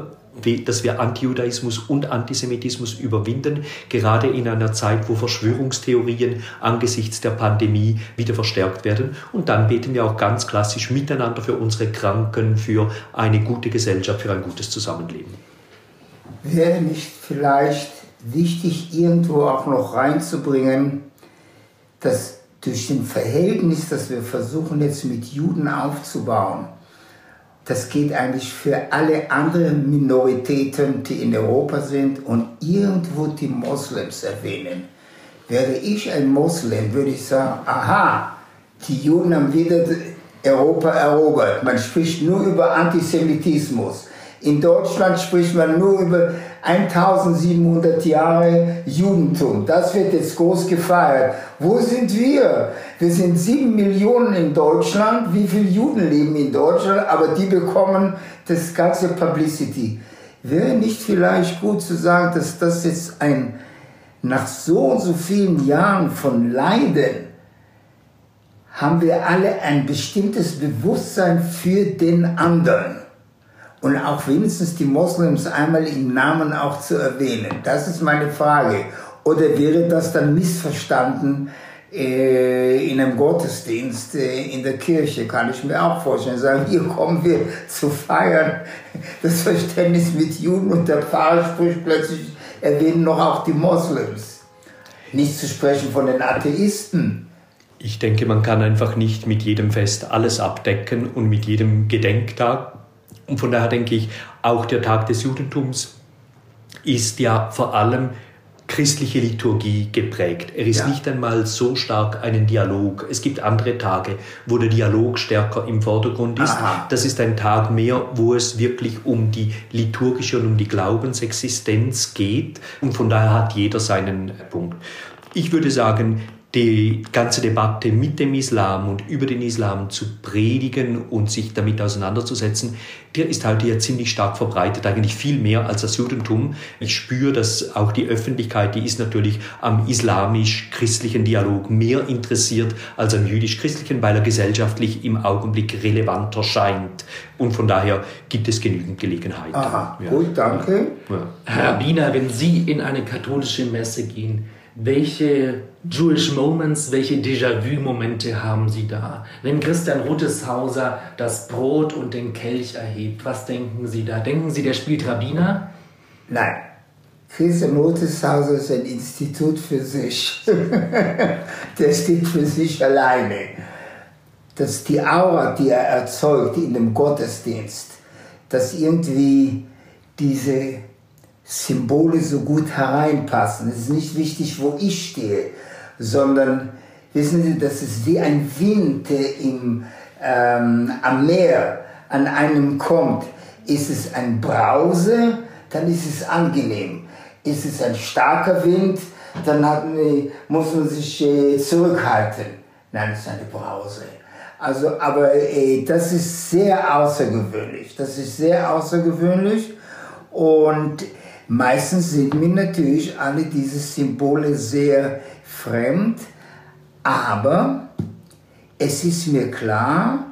dass wir Antijudaismus und Antisemitismus überwinden, gerade in einer Zeit, wo Verschwörungstheorien angesichts der Pandemie wieder verstärkt werden. Und dann beten wir auch ganz klassisch miteinander für unsere Kranken, für eine gute Gesellschaft, für ein gutes Zusammenleben. Wäre nicht vielleicht wichtig, irgendwo auch noch reinzubringen, dass durch den Verhältnis, das wir versuchen jetzt mit Juden aufzubauen, das geht eigentlich für alle anderen Minoritäten, die in Europa sind und irgendwo die Moslems erwähnen. Wäre ich ein Moslem, würde ich sagen, aha, die Juden haben wieder Europa erobert. Man spricht nur über Antisemitismus. In Deutschland spricht man nur über 1700 Jahre Judentum. Das wird jetzt groß gefeiert. Wo sind wir? Wir sind sieben Millionen in Deutschland. Wie viele Juden leben in Deutschland? Aber die bekommen das ganze Publicity. Wäre nicht vielleicht gut zu sagen, dass das jetzt ein, nach so und so vielen Jahren von Leiden, haben wir alle ein bestimmtes Bewusstsein für den anderen und auch wenigstens die Moslems einmal im Namen auch zu erwähnen. Das ist meine Frage. Oder wäre das dann missverstanden äh, in einem Gottesdienst äh, in der Kirche? Kann ich mir auch vorstellen. Sagen, hier kommen wir zu feiern. Das Verständnis mit Juden und der Pfarrer spricht plötzlich, erwähnen noch auch die Moslems. Nicht zu sprechen von den Atheisten. Ich denke, man kann einfach nicht mit jedem Fest alles abdecken und mit jedem Gedenktag und von daher denke ich, auch der Tag des Judentums ist ja vor allem christliche Liturgie geprägt. Er ist ja. nicht einmal so stark einen Dialog. Es gibt andere Tage, wo der Dialog stärker im Vordergrund ist. Aha. Das ist ein Tag mehr, wo es wirklich um die liturgische und um die Glaubensexistenz geht. Und von daher hat jeder seinen Punkt. Ich würde sagen, die ganze Debatte mit dem Islam und über den Islam zu predigen und sich damit auseinanderzusetzen, der ist halt hier ziemlich stark verbreitet, eigentlich viel mehr als das Judentum. Ich spüre, dass auch die Öffentlichkeit, die ist natürlich am islamisch-christlichen Dialog mehr interessiert als am jüdisch-christlichen, weil er gesellschaftlich im Augenblick relevanter scheint. Und von daher gibt es genügend Gelegenheit. Aha, ja. gut, danke. Ja. Herr Wiener, wenn Sie in eine katholische Messe gehen, welche Jewish Moments, welche Déjà-vu-Momente haben Sie da? Wenn Christian Rutteshauser das Brot und den Kelch erhebt, was denken Sie da? Denken Sie, der spielt Rabbiner? Nein. Christian Rutteshauser ist ein Institut für sich. der steht für sich alleine. Dass die Aura, die er erzeugt in dem Gottesdienst, dass irgendwie diese Symbole so gut hereinpassen. Es ist nicht wichtig, wo ich stehe, sondern wissen Sie, das ist wie ein Wind, der im, ähm, am Meer an einem kommt. Ist es ein Brause, dann ist es angenehm. Ist es ein starker Wind, dann hat, muss man sich äh, zurückhalten. Nein, es ist eine Brause. Also, aber äh, das ist sehr außergewöhnlich. Das ist sehr außergewöhnlich und Meistens sind mir natürlich alle diese Symbole sehr fremd, aber es ist mir klar,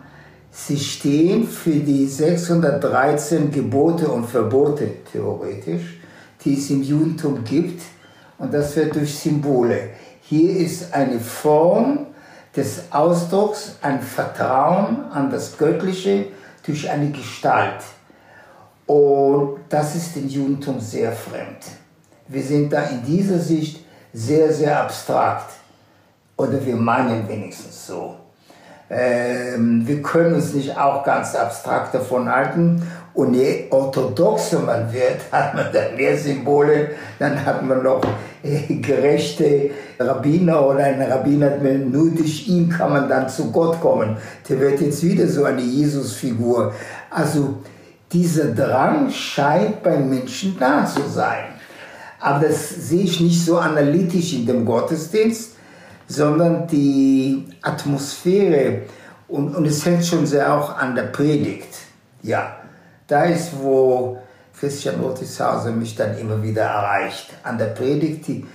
sie stehen für die 613 Gebote und Verbote theoretisch, die es im Judentum gibt und das wird durch Symbole. Hier ist eine Form des Ausdrucks, ein Vertrauen an das Göttliche durch eine Gestalt. Und das ist dem Judentum sehr fremd. Wir sind da in dieser Sicht sehr, sehr abstrakt. Oder wir meinen wenigstens so. Ähm, wir können uns nicht auch ganz abstrakt davon halten. Und je orthodoxer man wird, hat man dann mehr Symbole. Dann hat man noch äh, gerechte Rabbiner oder ein Rabbiner, nur durch ihn kann man dann zu Gott kommen. Der wird jetzt wieder so eine Jesusfigur. Also dieser Drang scheint beim Menschen da zu sein. Aber das sehe ich nicht so analytisch in dem Gottesdienst, sondern die Atmosphäre und, und es hängt schon sehr auch an der Predigt. Ja, da ist, wo Christian Ortishauser mich dann immer wieder erreicht. An der Predigt, die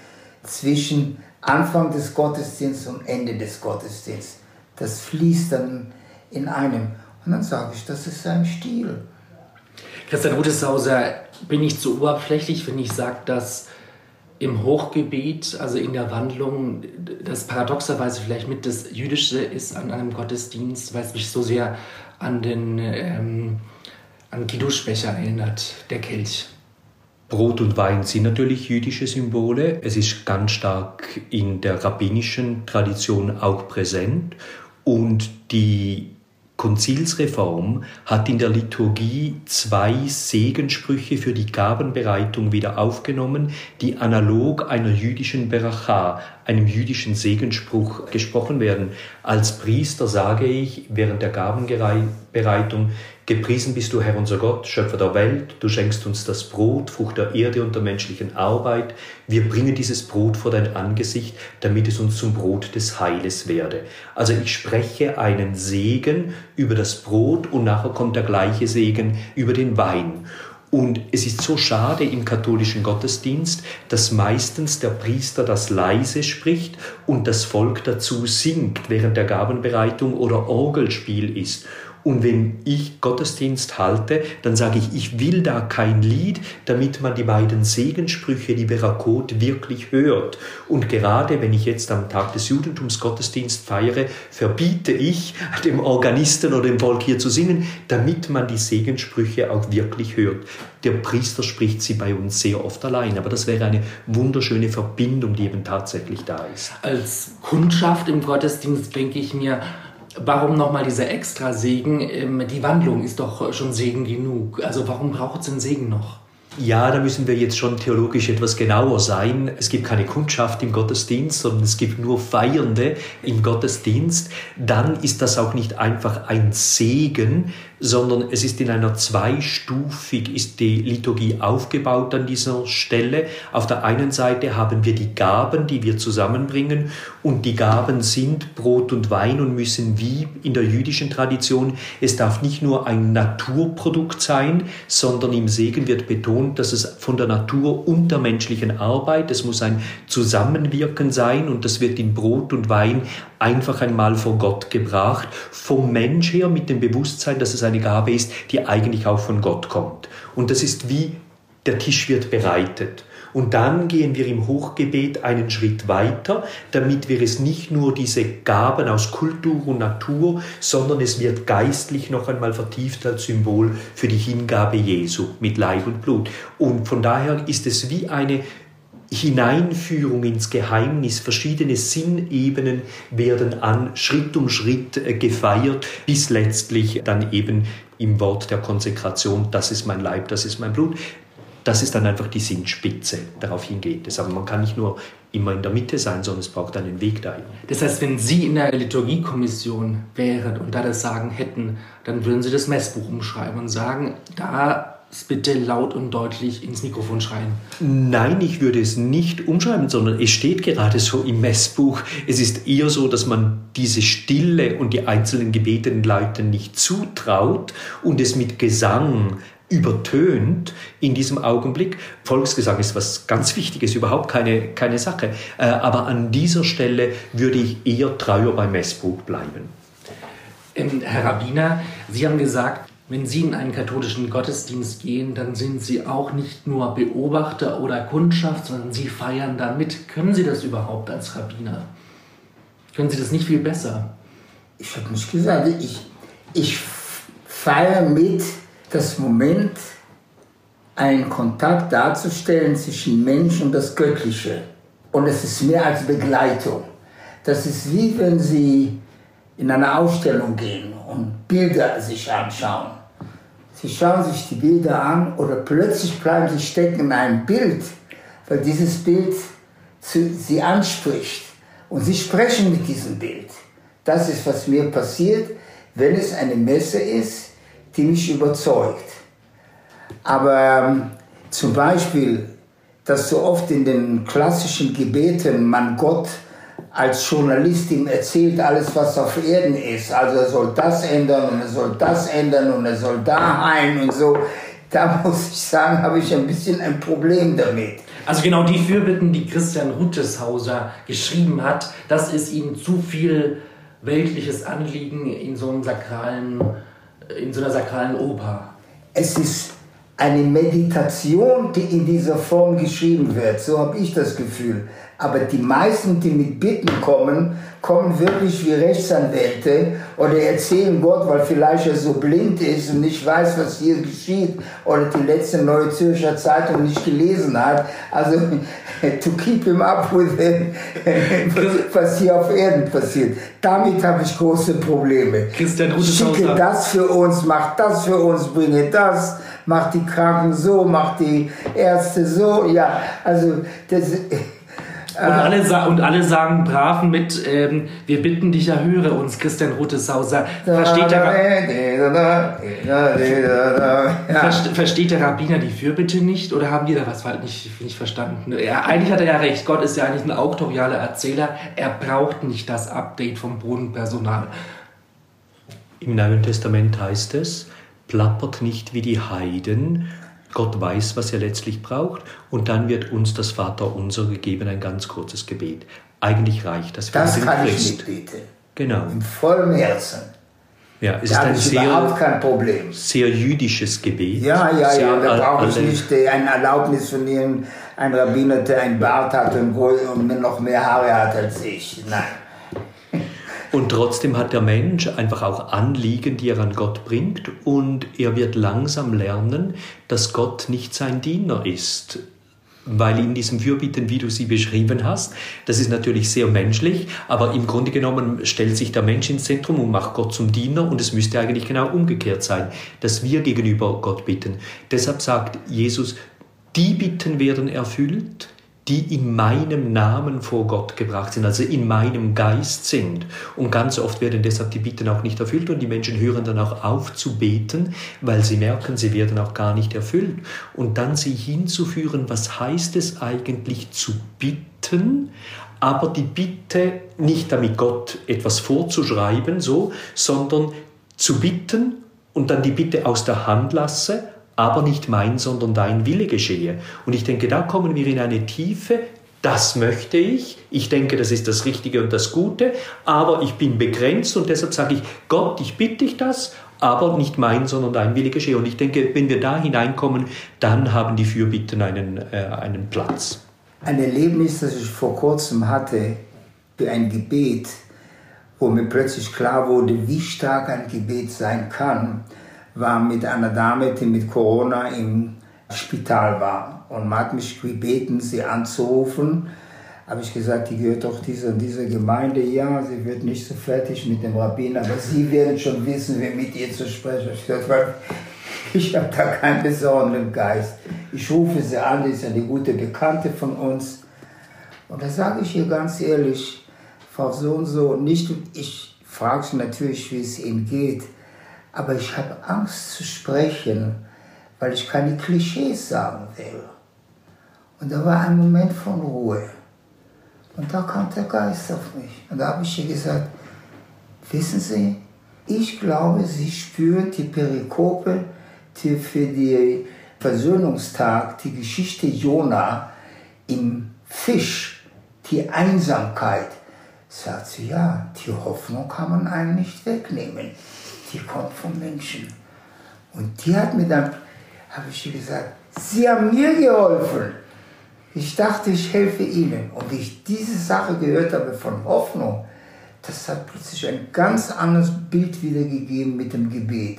zwischen Anfang des Gottesdienstes und Ende des Gottesdienstes. Das fließt dann in einem. Und dann sage ich, das ist sein Stil. Christian Rudeshauser, bin ich zu oberflächlich, wenn ich sage, dass im Hochgebet, also in der Wandlung, das paradoxerweise vielleicht mit das Jüdische ist an einem Gottesdienst, weil es mich so sehr an den ähm, an Kiddushbecher erinnert, der Kelch. Brot und Wein sind natürlich jüdische Symbole. Es ist ganz stark in der rabbinischen Tradition auch präsent. Und die Konzilsreform hat in der Liturgie zwei Segensprüche für die Gabenbereitung wieder aufgenommen, die analog einer jüdischen Beracha, einem jüdischen Segensspruch gesprochen werden. Als Priester sage ich während der Gabenbereitung, Gepriesen bist du, Herr unser Gott, Schöpfer der Welt, du schenkst uns das Brot, Frucht der Erde und der menschlichen Arbeit. Wir bringen dieses Brot vor dein Angesicht, damit es uns zum Brot des Heiles werde. Also ich spreche einen Segen über das Brot und nachher kommt der gleiche Segen über den Wein. Und es ist so schade im katholischen Gottesdienst, dass meistens der Priester das leise spricht und das Volk dazu singt, während der Gabenbereitung oder Orgelspiel ist. Und wenn ich Gottesdienst halte, dann sage ich, ich will da kein Lied, damit man die beiden Segenssprüche, die Berakot, wirklich hört. Und gerade wenn ich jetzt am Tag des Judentums Gottesdienst feiere, verbiete ich dem Organisten oder dem Volk hier zu singen, damit man die Segenssprüche auch wirklich hört. Der Priester spricht sie bei uns sehr oft allein, aber das wäre eine wunderschöne Verbindung, die eben tatsächlich da ist. Als Kundschaft im Gottesdienst denke ich mir, Warum nochmal dieser extra Segen? Ähm, die Wandlung ist doch schon Segen genug. Also warum braucht es den Segen noch? Ja, da müssen wir jetzt schon theologisch etwas genauer sein. Es gibt keine Kundschaft im Gottesdienst, sondern es gibt nur Feiernde im Gottesdienst. Dann ist das auch nicht einfach ein Segen, sondern es ist in einer zweistufig ist die Liturgie aufgebaut an dieser Stelle. Auf der einen Seite haben wir die Gaben, die wir zusammenbringen und die Gaben sind Brot und Wein und müssen wie in der jüdischen Tradition, es darf nicht nur ein Naturprodukt sein, sondern im Segen wird betont, dass es von der Natur und der menschlichen Arbeit, es muss ein Zusammenwirken sein und das wird in Brot und Wein einfach einmal vor Gott gebracht, vom Mensch her mit dem Bewusstsein, dass es eine Gabe ist, die eigentlich auch von Gott kommt. Und das ist wie der Tisch wird bereitet. Und dann gehen wir im Hochgebet einen Schritt weiter, damit wir es nicht nur diese Gaben aus Kultur und Natur, sondern es wird geistlich noch einmal vertieft als Symbol für die Hingabe Jesu mit Leib und Blut. Und von daher ist es wie eine Hineinführung ins Geheimnis, verschiedene Sinnebenen werden an Schritt um Schritt äh, gefeiert, bis letztlich dann eben im Wort der Konsekration, das ist mein Leib, das ist mein Blut. Das ist dann einfach die Sinnspitze, darauf hingeht es. Aber man kann nicht nur immer in der Mitte sein, sondern es braucht einen Weg dahin. Das heißt, wenn Sie in der Liturgiekommission wären und da das Sagen hätten, dann würden Sie das Messbuch umschreiben und sagen, da bitte laut und deutlich ins Mikrofon schreien? Nein, ich würde es nicht umschreiben, sondern es steht gerade so im Messbuch. Es ist eher so, dass man diese Stille und die einzelnen gebetenen Leuten nicht zutraut und es mit Gesang übertönt in diesem Augenblick. Volksgesang ist was ganz Wichtiges, überhaupt keine, keine Sache. Äh, aber an dieser Stelle würde ich eher treuer beim Messbuch bleiben. Ähm, Herr Rabbiner, Sie haben gesagt, wenn Sie in einen katholischen Gottesdienst gehen, dann sind Sie auch nicht nur Beobachter oder Kundschaft, sondern Sie feiern da mit. Können Sie das überhaupt als Rabbiner? Können Sie das nicht viel besser? Ich habe nicht gesagt, ich, ich feiere mit das Moment, einen Kontakt darzustellen zwischen Mensch und das Göttliche. Und es ist mehr als Begleitung. Das ist wie wenn Sie in eine Ausstellung gehen und Bilder sich anschauen. Sie schauen sich die Bilder an oder plötzlich bleiben sie stecken in einem Bild, weil dieses Bild zu, sie anspricht. Und sie sprechen mit diesem Bild. Das ist, was mir passiert, wenn es eine Messe ist, die mich überzeugt. Aber ähm, zum Beispiel, dass so oft in den klassischen Gebeten man Gott als Journalist ihm erzählt alles, was auf Erden ist. Also er soll das ändern und er soll das ändern und er soll da ein und so. Da muss ich sagen, habe ich ein bisschen ein Problem damit. Also genau die Fürbitten, die Christian Rutteshauser geschrieben hat, das ist ihm zu viel weltliches Anliegen in so einem sakralen, in so einer sakralen Oper. Es ist eine Meditation, die in dieser Form geschrieben wird. So habe ich das Gefühl. Aber die meisten, die mit Bitten kommen, kommen wirklich wie Rechtsanwälte oder erzählen Gott, weil vielleicht er so blind ist und nicht weiß, was hier geschieht oder die letzte Neue Zürcher Zeitung nicht gelesen hat. Also to keep him up with him, was hier auf Erden passiert. Damit habe ich große Probleme. Christian Schicke das für uns, mach das für uns, bringe das, mach die Kranken so, mach die Ärzte so. Ja, also das und alle, und alle sagen brav mit, ähm, wir bitten dich, erhöre uns, Christian Rotesauser. Versteht der, versteht der Rabbiner die Fürbitte nicht oder haben die da was nicht, nicht verstanden? Ja, eigentlich hat er ja recht, Gott ist ja eigentlich ein auktorialer Erzähler, er braucht nicht das Update vom Bodenpersonal. Im Neuen Testament heißt es, plappert nicht wie die Heiden, Gott weiß, was er letztlich braucht und dann wird uns das Vaterunser gegeben, ein ganz kurzes Gebet. Eigentlich reicht das für Das kann Christ. ich mitbeten. Genau. Im vollen Herzen. Ja, es da ist ein sehr, überhaupt kein Problem. sehr jüdisches Gebet. Ja, ja, ja, da brauche ich nicht äh, eine Erlaubnis von Ihnen, ein Rabbiner, der ein Bart hat und, und noch mehr Haare hat als ich. Nein. Und trotzdem hat der Mensch einfach auch Anliegen, die er an Gott bringt. Und er wird langsam lernen, dass Gott nicht sein Diener ist. Weil in diesem Fürbitten, wie du sie beschrieben hast, das ist natürlich sehr menschlich, aber im Grunde genommen stellt sich der Mensch ins Zentrum und macht Gott zum Diener und es müsste eigentlich genau umgekehrt sein, dass wir gegenüber Gott bitten. Deshalb sagt Jesus, die Bitten werden erfüllt, die in meinem Namen vor Gott gebracht sind, also in meinem Geist sind. Und ganz oft werden deshalb die Bitten auch nicht erfüllt und die Menschen hören dann auch auf zu beten, weil sie merken, sie werden auch gar nicht erfüllt. Und dann sie hinzuführen, was heißt es eigentlich zu bitten, aber die Bitte nicht damit Gott etwas vorzuschreiben, so, sondern zu bitten und dann die Bitte aus der Hand lasse aber nicht mein, sondern dein Wille geschehe. Und ich denke, da kommen wir in eine Tiefe, das möchte ich, ich denke, das ist das Richtige und das Gute, aber ich bin begrenzt und deshalb sage ich, Gott, ich bitte dich das, aber nicht mein, sondern dein Wille geschehe. Und ich denke, wenn wir da hineinkommen, dann haben die Fürbitten einen, äh, einen Platz. Ein Erlebnis, das ich vor kurzem hatte, für ein Gebet, wo mir plötzlich klar wurde, wie stark ein Gebet sein kann war mit einer Dame, die mit Corona im Spital war. Und man hat mich gebeten, sie anzurufen. Habe ich gesagt, die gehört doch dieser dieser Gemeinde. Ja, sie wird nicht so fertig mit dem Rabbiner, aber Sie werden schon wissen, wie mit ihr zu sprechen. Ich gesagt, ich habe da keinen besonderen Geist. Ich rufe sie an, die ist eine gute Bekannte von uns. Und da sage ich ihr ganz ehrlich, Frau so und so, nicht, ich frage sie natürlich, wie es Ihnen geht aber ich habe Angst zu sprechen, weil ich keine Klischees sagen will. Und da war ein Moment von Ruhe. Und da kam der Geist auf mich. Und da habe ich ihr gesagt, wissen Sie, ich glaube, Sie spüren die Perikope, die für den Versöhnungstag, die Geschichte Jona im Fisch, die Einsamkeit. Sagt sie, ja, die Hoffnung kann man einem nicht wegnehmen die kommt vom Menschen. Und die hat mir dann, habe ich ihr gesagt, Sie haben mir geholfen. Ich dachte, ich helfe Ihnen. Und wie ich diese Sache gehört habe von Hoffnung, das hat plötzlich ein ganz anderes Bild wiedergegeben mit dem Gebet.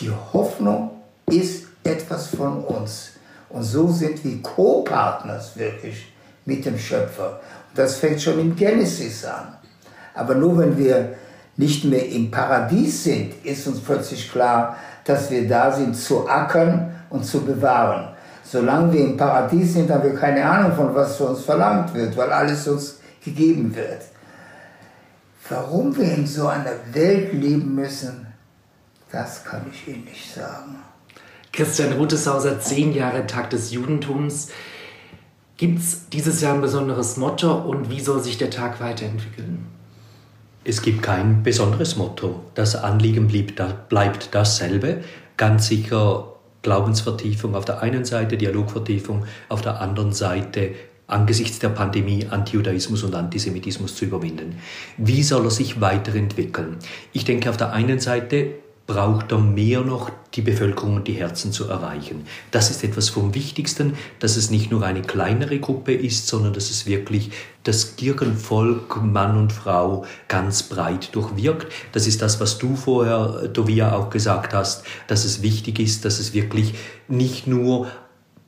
Die Hoffnung ist etwas von uns. Und so sind wir Co-Partners wirklich mit dem Schöpfer. Und das fängt schon in Genesis an. Aber nur wenn wir nicht mehr im Paradies sind, ist uns plötzlich klar, dass wir da sind zu ackern und zu bewahren. Solange wir im Paradies sind, haben wir keine Ahnung von was für uns verlangt wird, weil alles uns gegeben wird. Warum wir in so einer Welt leben müssen, das kann ich Ihnen nicht sagen. Christian Ruteshauser, zehn Jahre Tag des Judentums. Gibt es dieses Jahr ein besonderes Motto und wie soll sich der Tag weiterentwickeln? Es gibt kein besonderes Motto. Das Anliegen bleibt dasselbe. Ganz sicher Glaubensvertiefung auf der einen Seite, Dialogvertiefung auf der anderen Seite, angesichts der Pandemie Antijudaismus und Antisemitismus zu überwinden. Wie soll er sich weiterentwickeln? Ich denke, auf der einen Seite braucht er mehr noch die Bevölkerung und die Herzen zu erreichen. Das ist etwas vom Wichtigsten, dass es nicht nur eine kleinere Gruppe ist, sondern dass es wirklich das Kirchenvolk, Mann und Frau, ganz breit durchwirkt. Das ist das, was du vorher, Tovia, auch gesagt hast, dass es wichtig ist, dass es wirklich nicht nur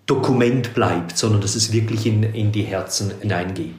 Dokument bleibt, sondern dass es wirklich in, in die Herzen hineingeht.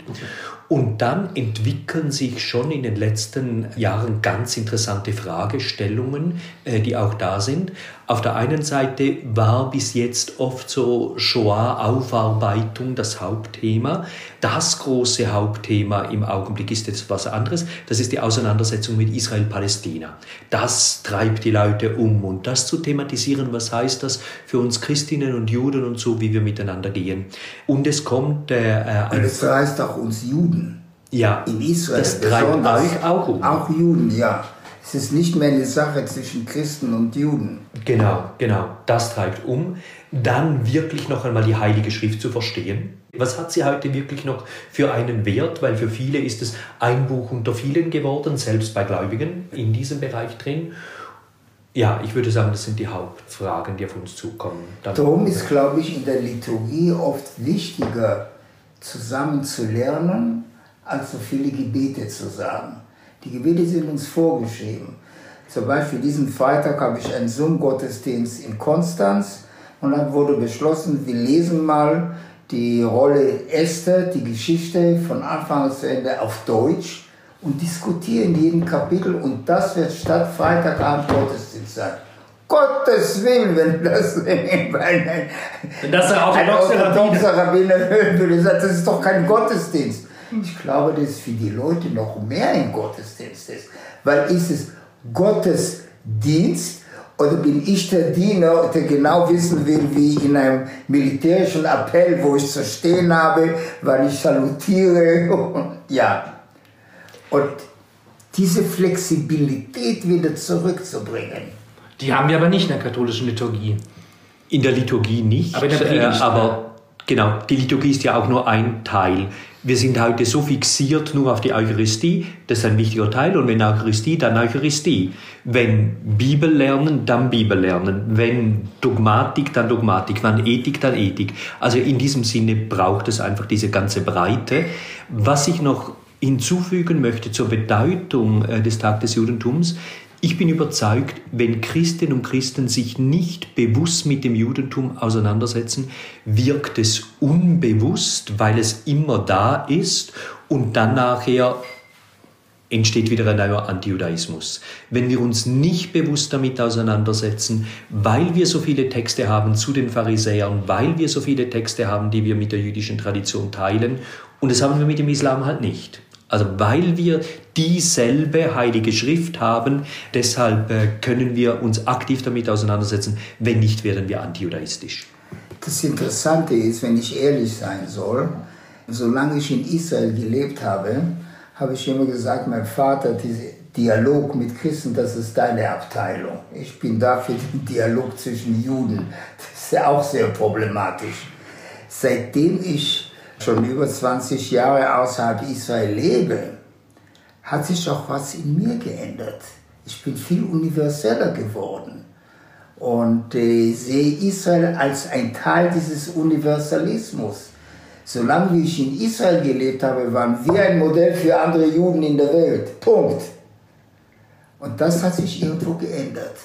Und dann entwickeln sich schon in den letzten Jahren ganz interessante Fragestellungen, äh, die auch da sind. Auf der einen Seite war bis jetzt oft so Shoah-Aufarbeitung das Hauptthema. Das große Hauptthema im Augenblick ist jetzt was anderes. Das ist die Auseinandersetzung mit Israel-Palästina. Das treibt die Leute um. Und das zu thematisieren, was heißt das für uns Christinnen und Juden und so, wie wir miteinander gehen. Und es kommt... Äh, und es heißt auch uns Juden. Ja, in Israel. Das treibt euch auch um. Auch Juden, ja. Es ist nicht mehr eine Sache zwischen Christen und Juden. Genau, genau. Das treibt um. Dann wirklich noch einmal die Heilige Schrift zu verstehen. Was hat sie heute wirklich noch für einen Wert? Weil für viele ist es ein Buch unter vielen geworden, selbst bei Gläubigen in diesem Bereich drin. Ja, ich würde sagen, das sind die Hauptfragen, die auf uns zukommen. Darum ist, glaube ich, in der Liturgie oft wichtiger, zusammen zu lernen, als so viele Gebete zu sagen. Die Gebete sind uns vorgeschrieben. Zum Beispiel diesen Freitag habe ich einen Zoom-Gottesdienst in Konstanz und dann wurde beschlossen, wir lesen mal die Rolle Esther, die Geschichte von Anfang zu Ende auf Deutsch und diskutieren jeden Kapitel und das wird statt Freitagabend Gottesdienst sein. Gottes Willen, wenn das, wenn das ein orthodoxer Rabbiner hören würde, das ist doch kein Gottesdienst. Ich glaube, dass es für die Leute noch mehr ein Gottesdienst ist. Weil ist es Gottesdienst oder bin ich der Diener, der genau wissen will, wie in einem militärischen Appell, wo ich zu stehen habe, weil ich salutiere. ja. Und diese Flexibilität wieder zurückzubringen. Die haben wir aber nicht in der katholischen Liturgie. In der Liturgie nicht. Aber in der Predigt, äh, aber genau, die Liturgie ist ja auch nur ein Teil wir sind heute so fixiert nur auf die Eucharistie, das ist ein wichtiger Teil. Und wenn Eucharistie, dann Eucharistie. Wenn Bibel lernen, dann Bibel lernen. Wenn Dogmatik, dann Dogmatik. Wenn Ethik, dann Ethik. Also in diesem Sinne braucht es einfach diese ganze Breite. Was ich noch hinzufügen möchte zur Bedeutung äh, des Tag des Judentums, ich bin überzeugt, wenn Christinnen und Christen sich nicht bewusst mit dem Judentum auseinandersetzen, wirkt es unbewusst, weil es immer da ist und dann nachher entsteht wieder ein neuer Antijudaismus. Wenn wir uns nicht bewusst damit auseinandersetzen, weil wir so viele Texte haben zu den Pharisäern, weil wir so viele Texte haben, die wir mit der jüdischen Tradition teilen, und das haben wir mit dem Islam halt nicht. Also weil wir dieselbe heilige Schrift haben, deshalb äh, können wir uns aktiv damit auseinandersetzen. Wenn nicht, werden wir antijudaistisch. Das Interessante ist, wenn ich ehrlich sein soll, solange ich in Israel gelebt habe, habe ich immer gesagt, mein Vater, dieser Dialog mit Christen, das ist deine Abteilung. Ich bin da für den Dialog zwischen Juden. Das ist ja auch sehr problematisch. Seitdem ich schon über 20 Jahre außerhalb Israel lebe, hat sich auch was in mir geändert. Ich bin viel universeller geworden und äh, sehe Israel als ein Teil dieses Universalismus. Solange ich in Israel gelebt habe, waren wir ein Modell für andere Juden in der Welt. Punkt. Und das hat sich irgendwo geändert.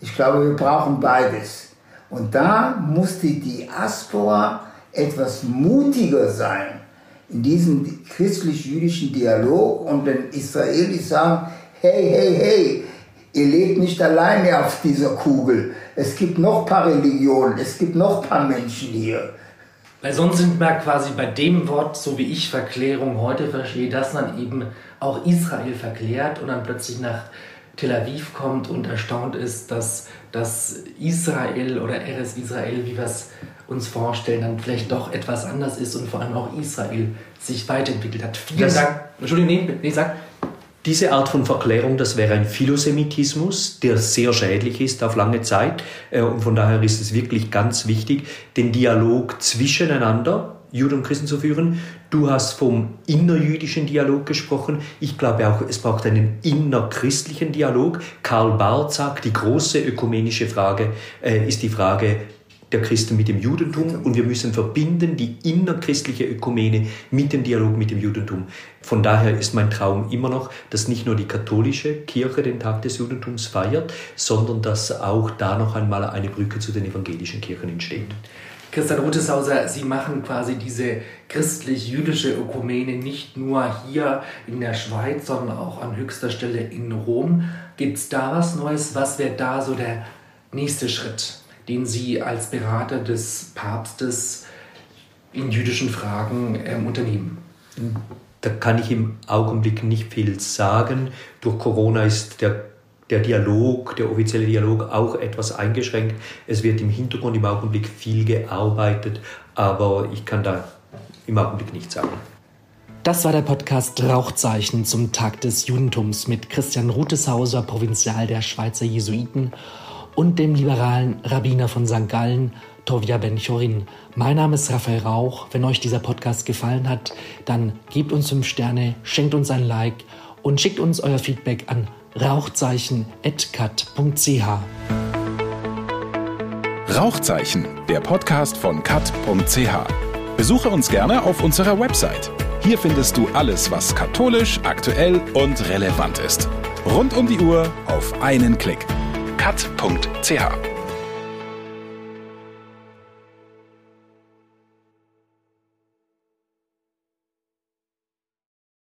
Ich glaube, wir brauchen beides. Und da musste die Diaspora etwas mutiger sein in diesem christlich-jüdischen Dialog und den Israelis sagen, hey, hey, hey, ihr lebt nicht alleine auf dieser Kugel. Es gibt noch ein paar Religionen, es gibt noch ein paar Menschen hier. Weil sonst sind wir quasi bei dem Wort, so wie ich Verklärung heute verstehe, dass man eben auch Israel verklärt und dann plötzlich nach Tel Aviv kommt und erstaunt ist, dass, dass Israel oder RS Israel, wie wir es uns vorstellen, dann vielleicht doch etwas anders ist und vor allem auch Israel sich weiterentwickelt hat. Vielen Das- Dank. Entschuldigung, nee, nee, sag. Diese Art von Verklärung, das wäre ein Philosemitismus, der sehr schädlich ist auf lange Zeit. Äh, Und von daher ist es wirklich ganz wichtig, den Dialog zwischeneinander, Juden und Christen zu führen. Du hast vom innerjüdischen Dialog gesprochen. Ich glaube auch, es braucht einen innerchristlichen Dialog. Karl Barth sagt, die große ökumenische Frage äh, ist die Frage der Christen mit dem Judentum und wir müssen verbinden die innerchristliche Ökumene mit dem Dialog mit dem Judentum. Von daher ist mein Traum immer noch, dass nicht nur die katholische Kirche den Tag des Judentums feiert, sondern dass auch da noch einmal eine Brücke zu den evangelischen Kirchen entsteht. Christian Ruteshauser, Sie machen quasi diese christlich-jüdische Ökumene nicht nur hier in der Schweiz, sondern auch an höchster Stelle in Rom. Gibt es da was Neues? Was wäre da so der nächste Schritt, den Sie als Berater des Papstes in jüdischen Fragen ähm, unternehmen? Da kann ich im Augenblick nicht viel sagen. Durch Corona ist der, der Dialog, der offizielle Dialog auch etwas eingeschränkt. Es wird im Hintergrund im Augenblick viel gearbeitet, aber ich kann da im Augenblick nichts sagen. Das war der Podcast Rauchzeichen zum Tag des Judentums mit Christian Ruteshauser, Provinzial der Schweizer Jesuiten und dem liberalen Rabbiner von St. Gallen, Tovia Ben-Chorin. Mein Name ist Raphael Rauch. Wenn euch dieser Podcast gefallen hat, dann gebt uns 5 Sterne, schenkt uns ein Like und schickt uns euer Feedback an rauchzeichen.cat.ch. Rauchzeichen, der Podcast von kat.ch. Besuche uns gerne auf unserer Website. Hier findest du alles, was katholisch, aktuell und relevant ist. Rund um die Uhr auf einen Klick. kat.ch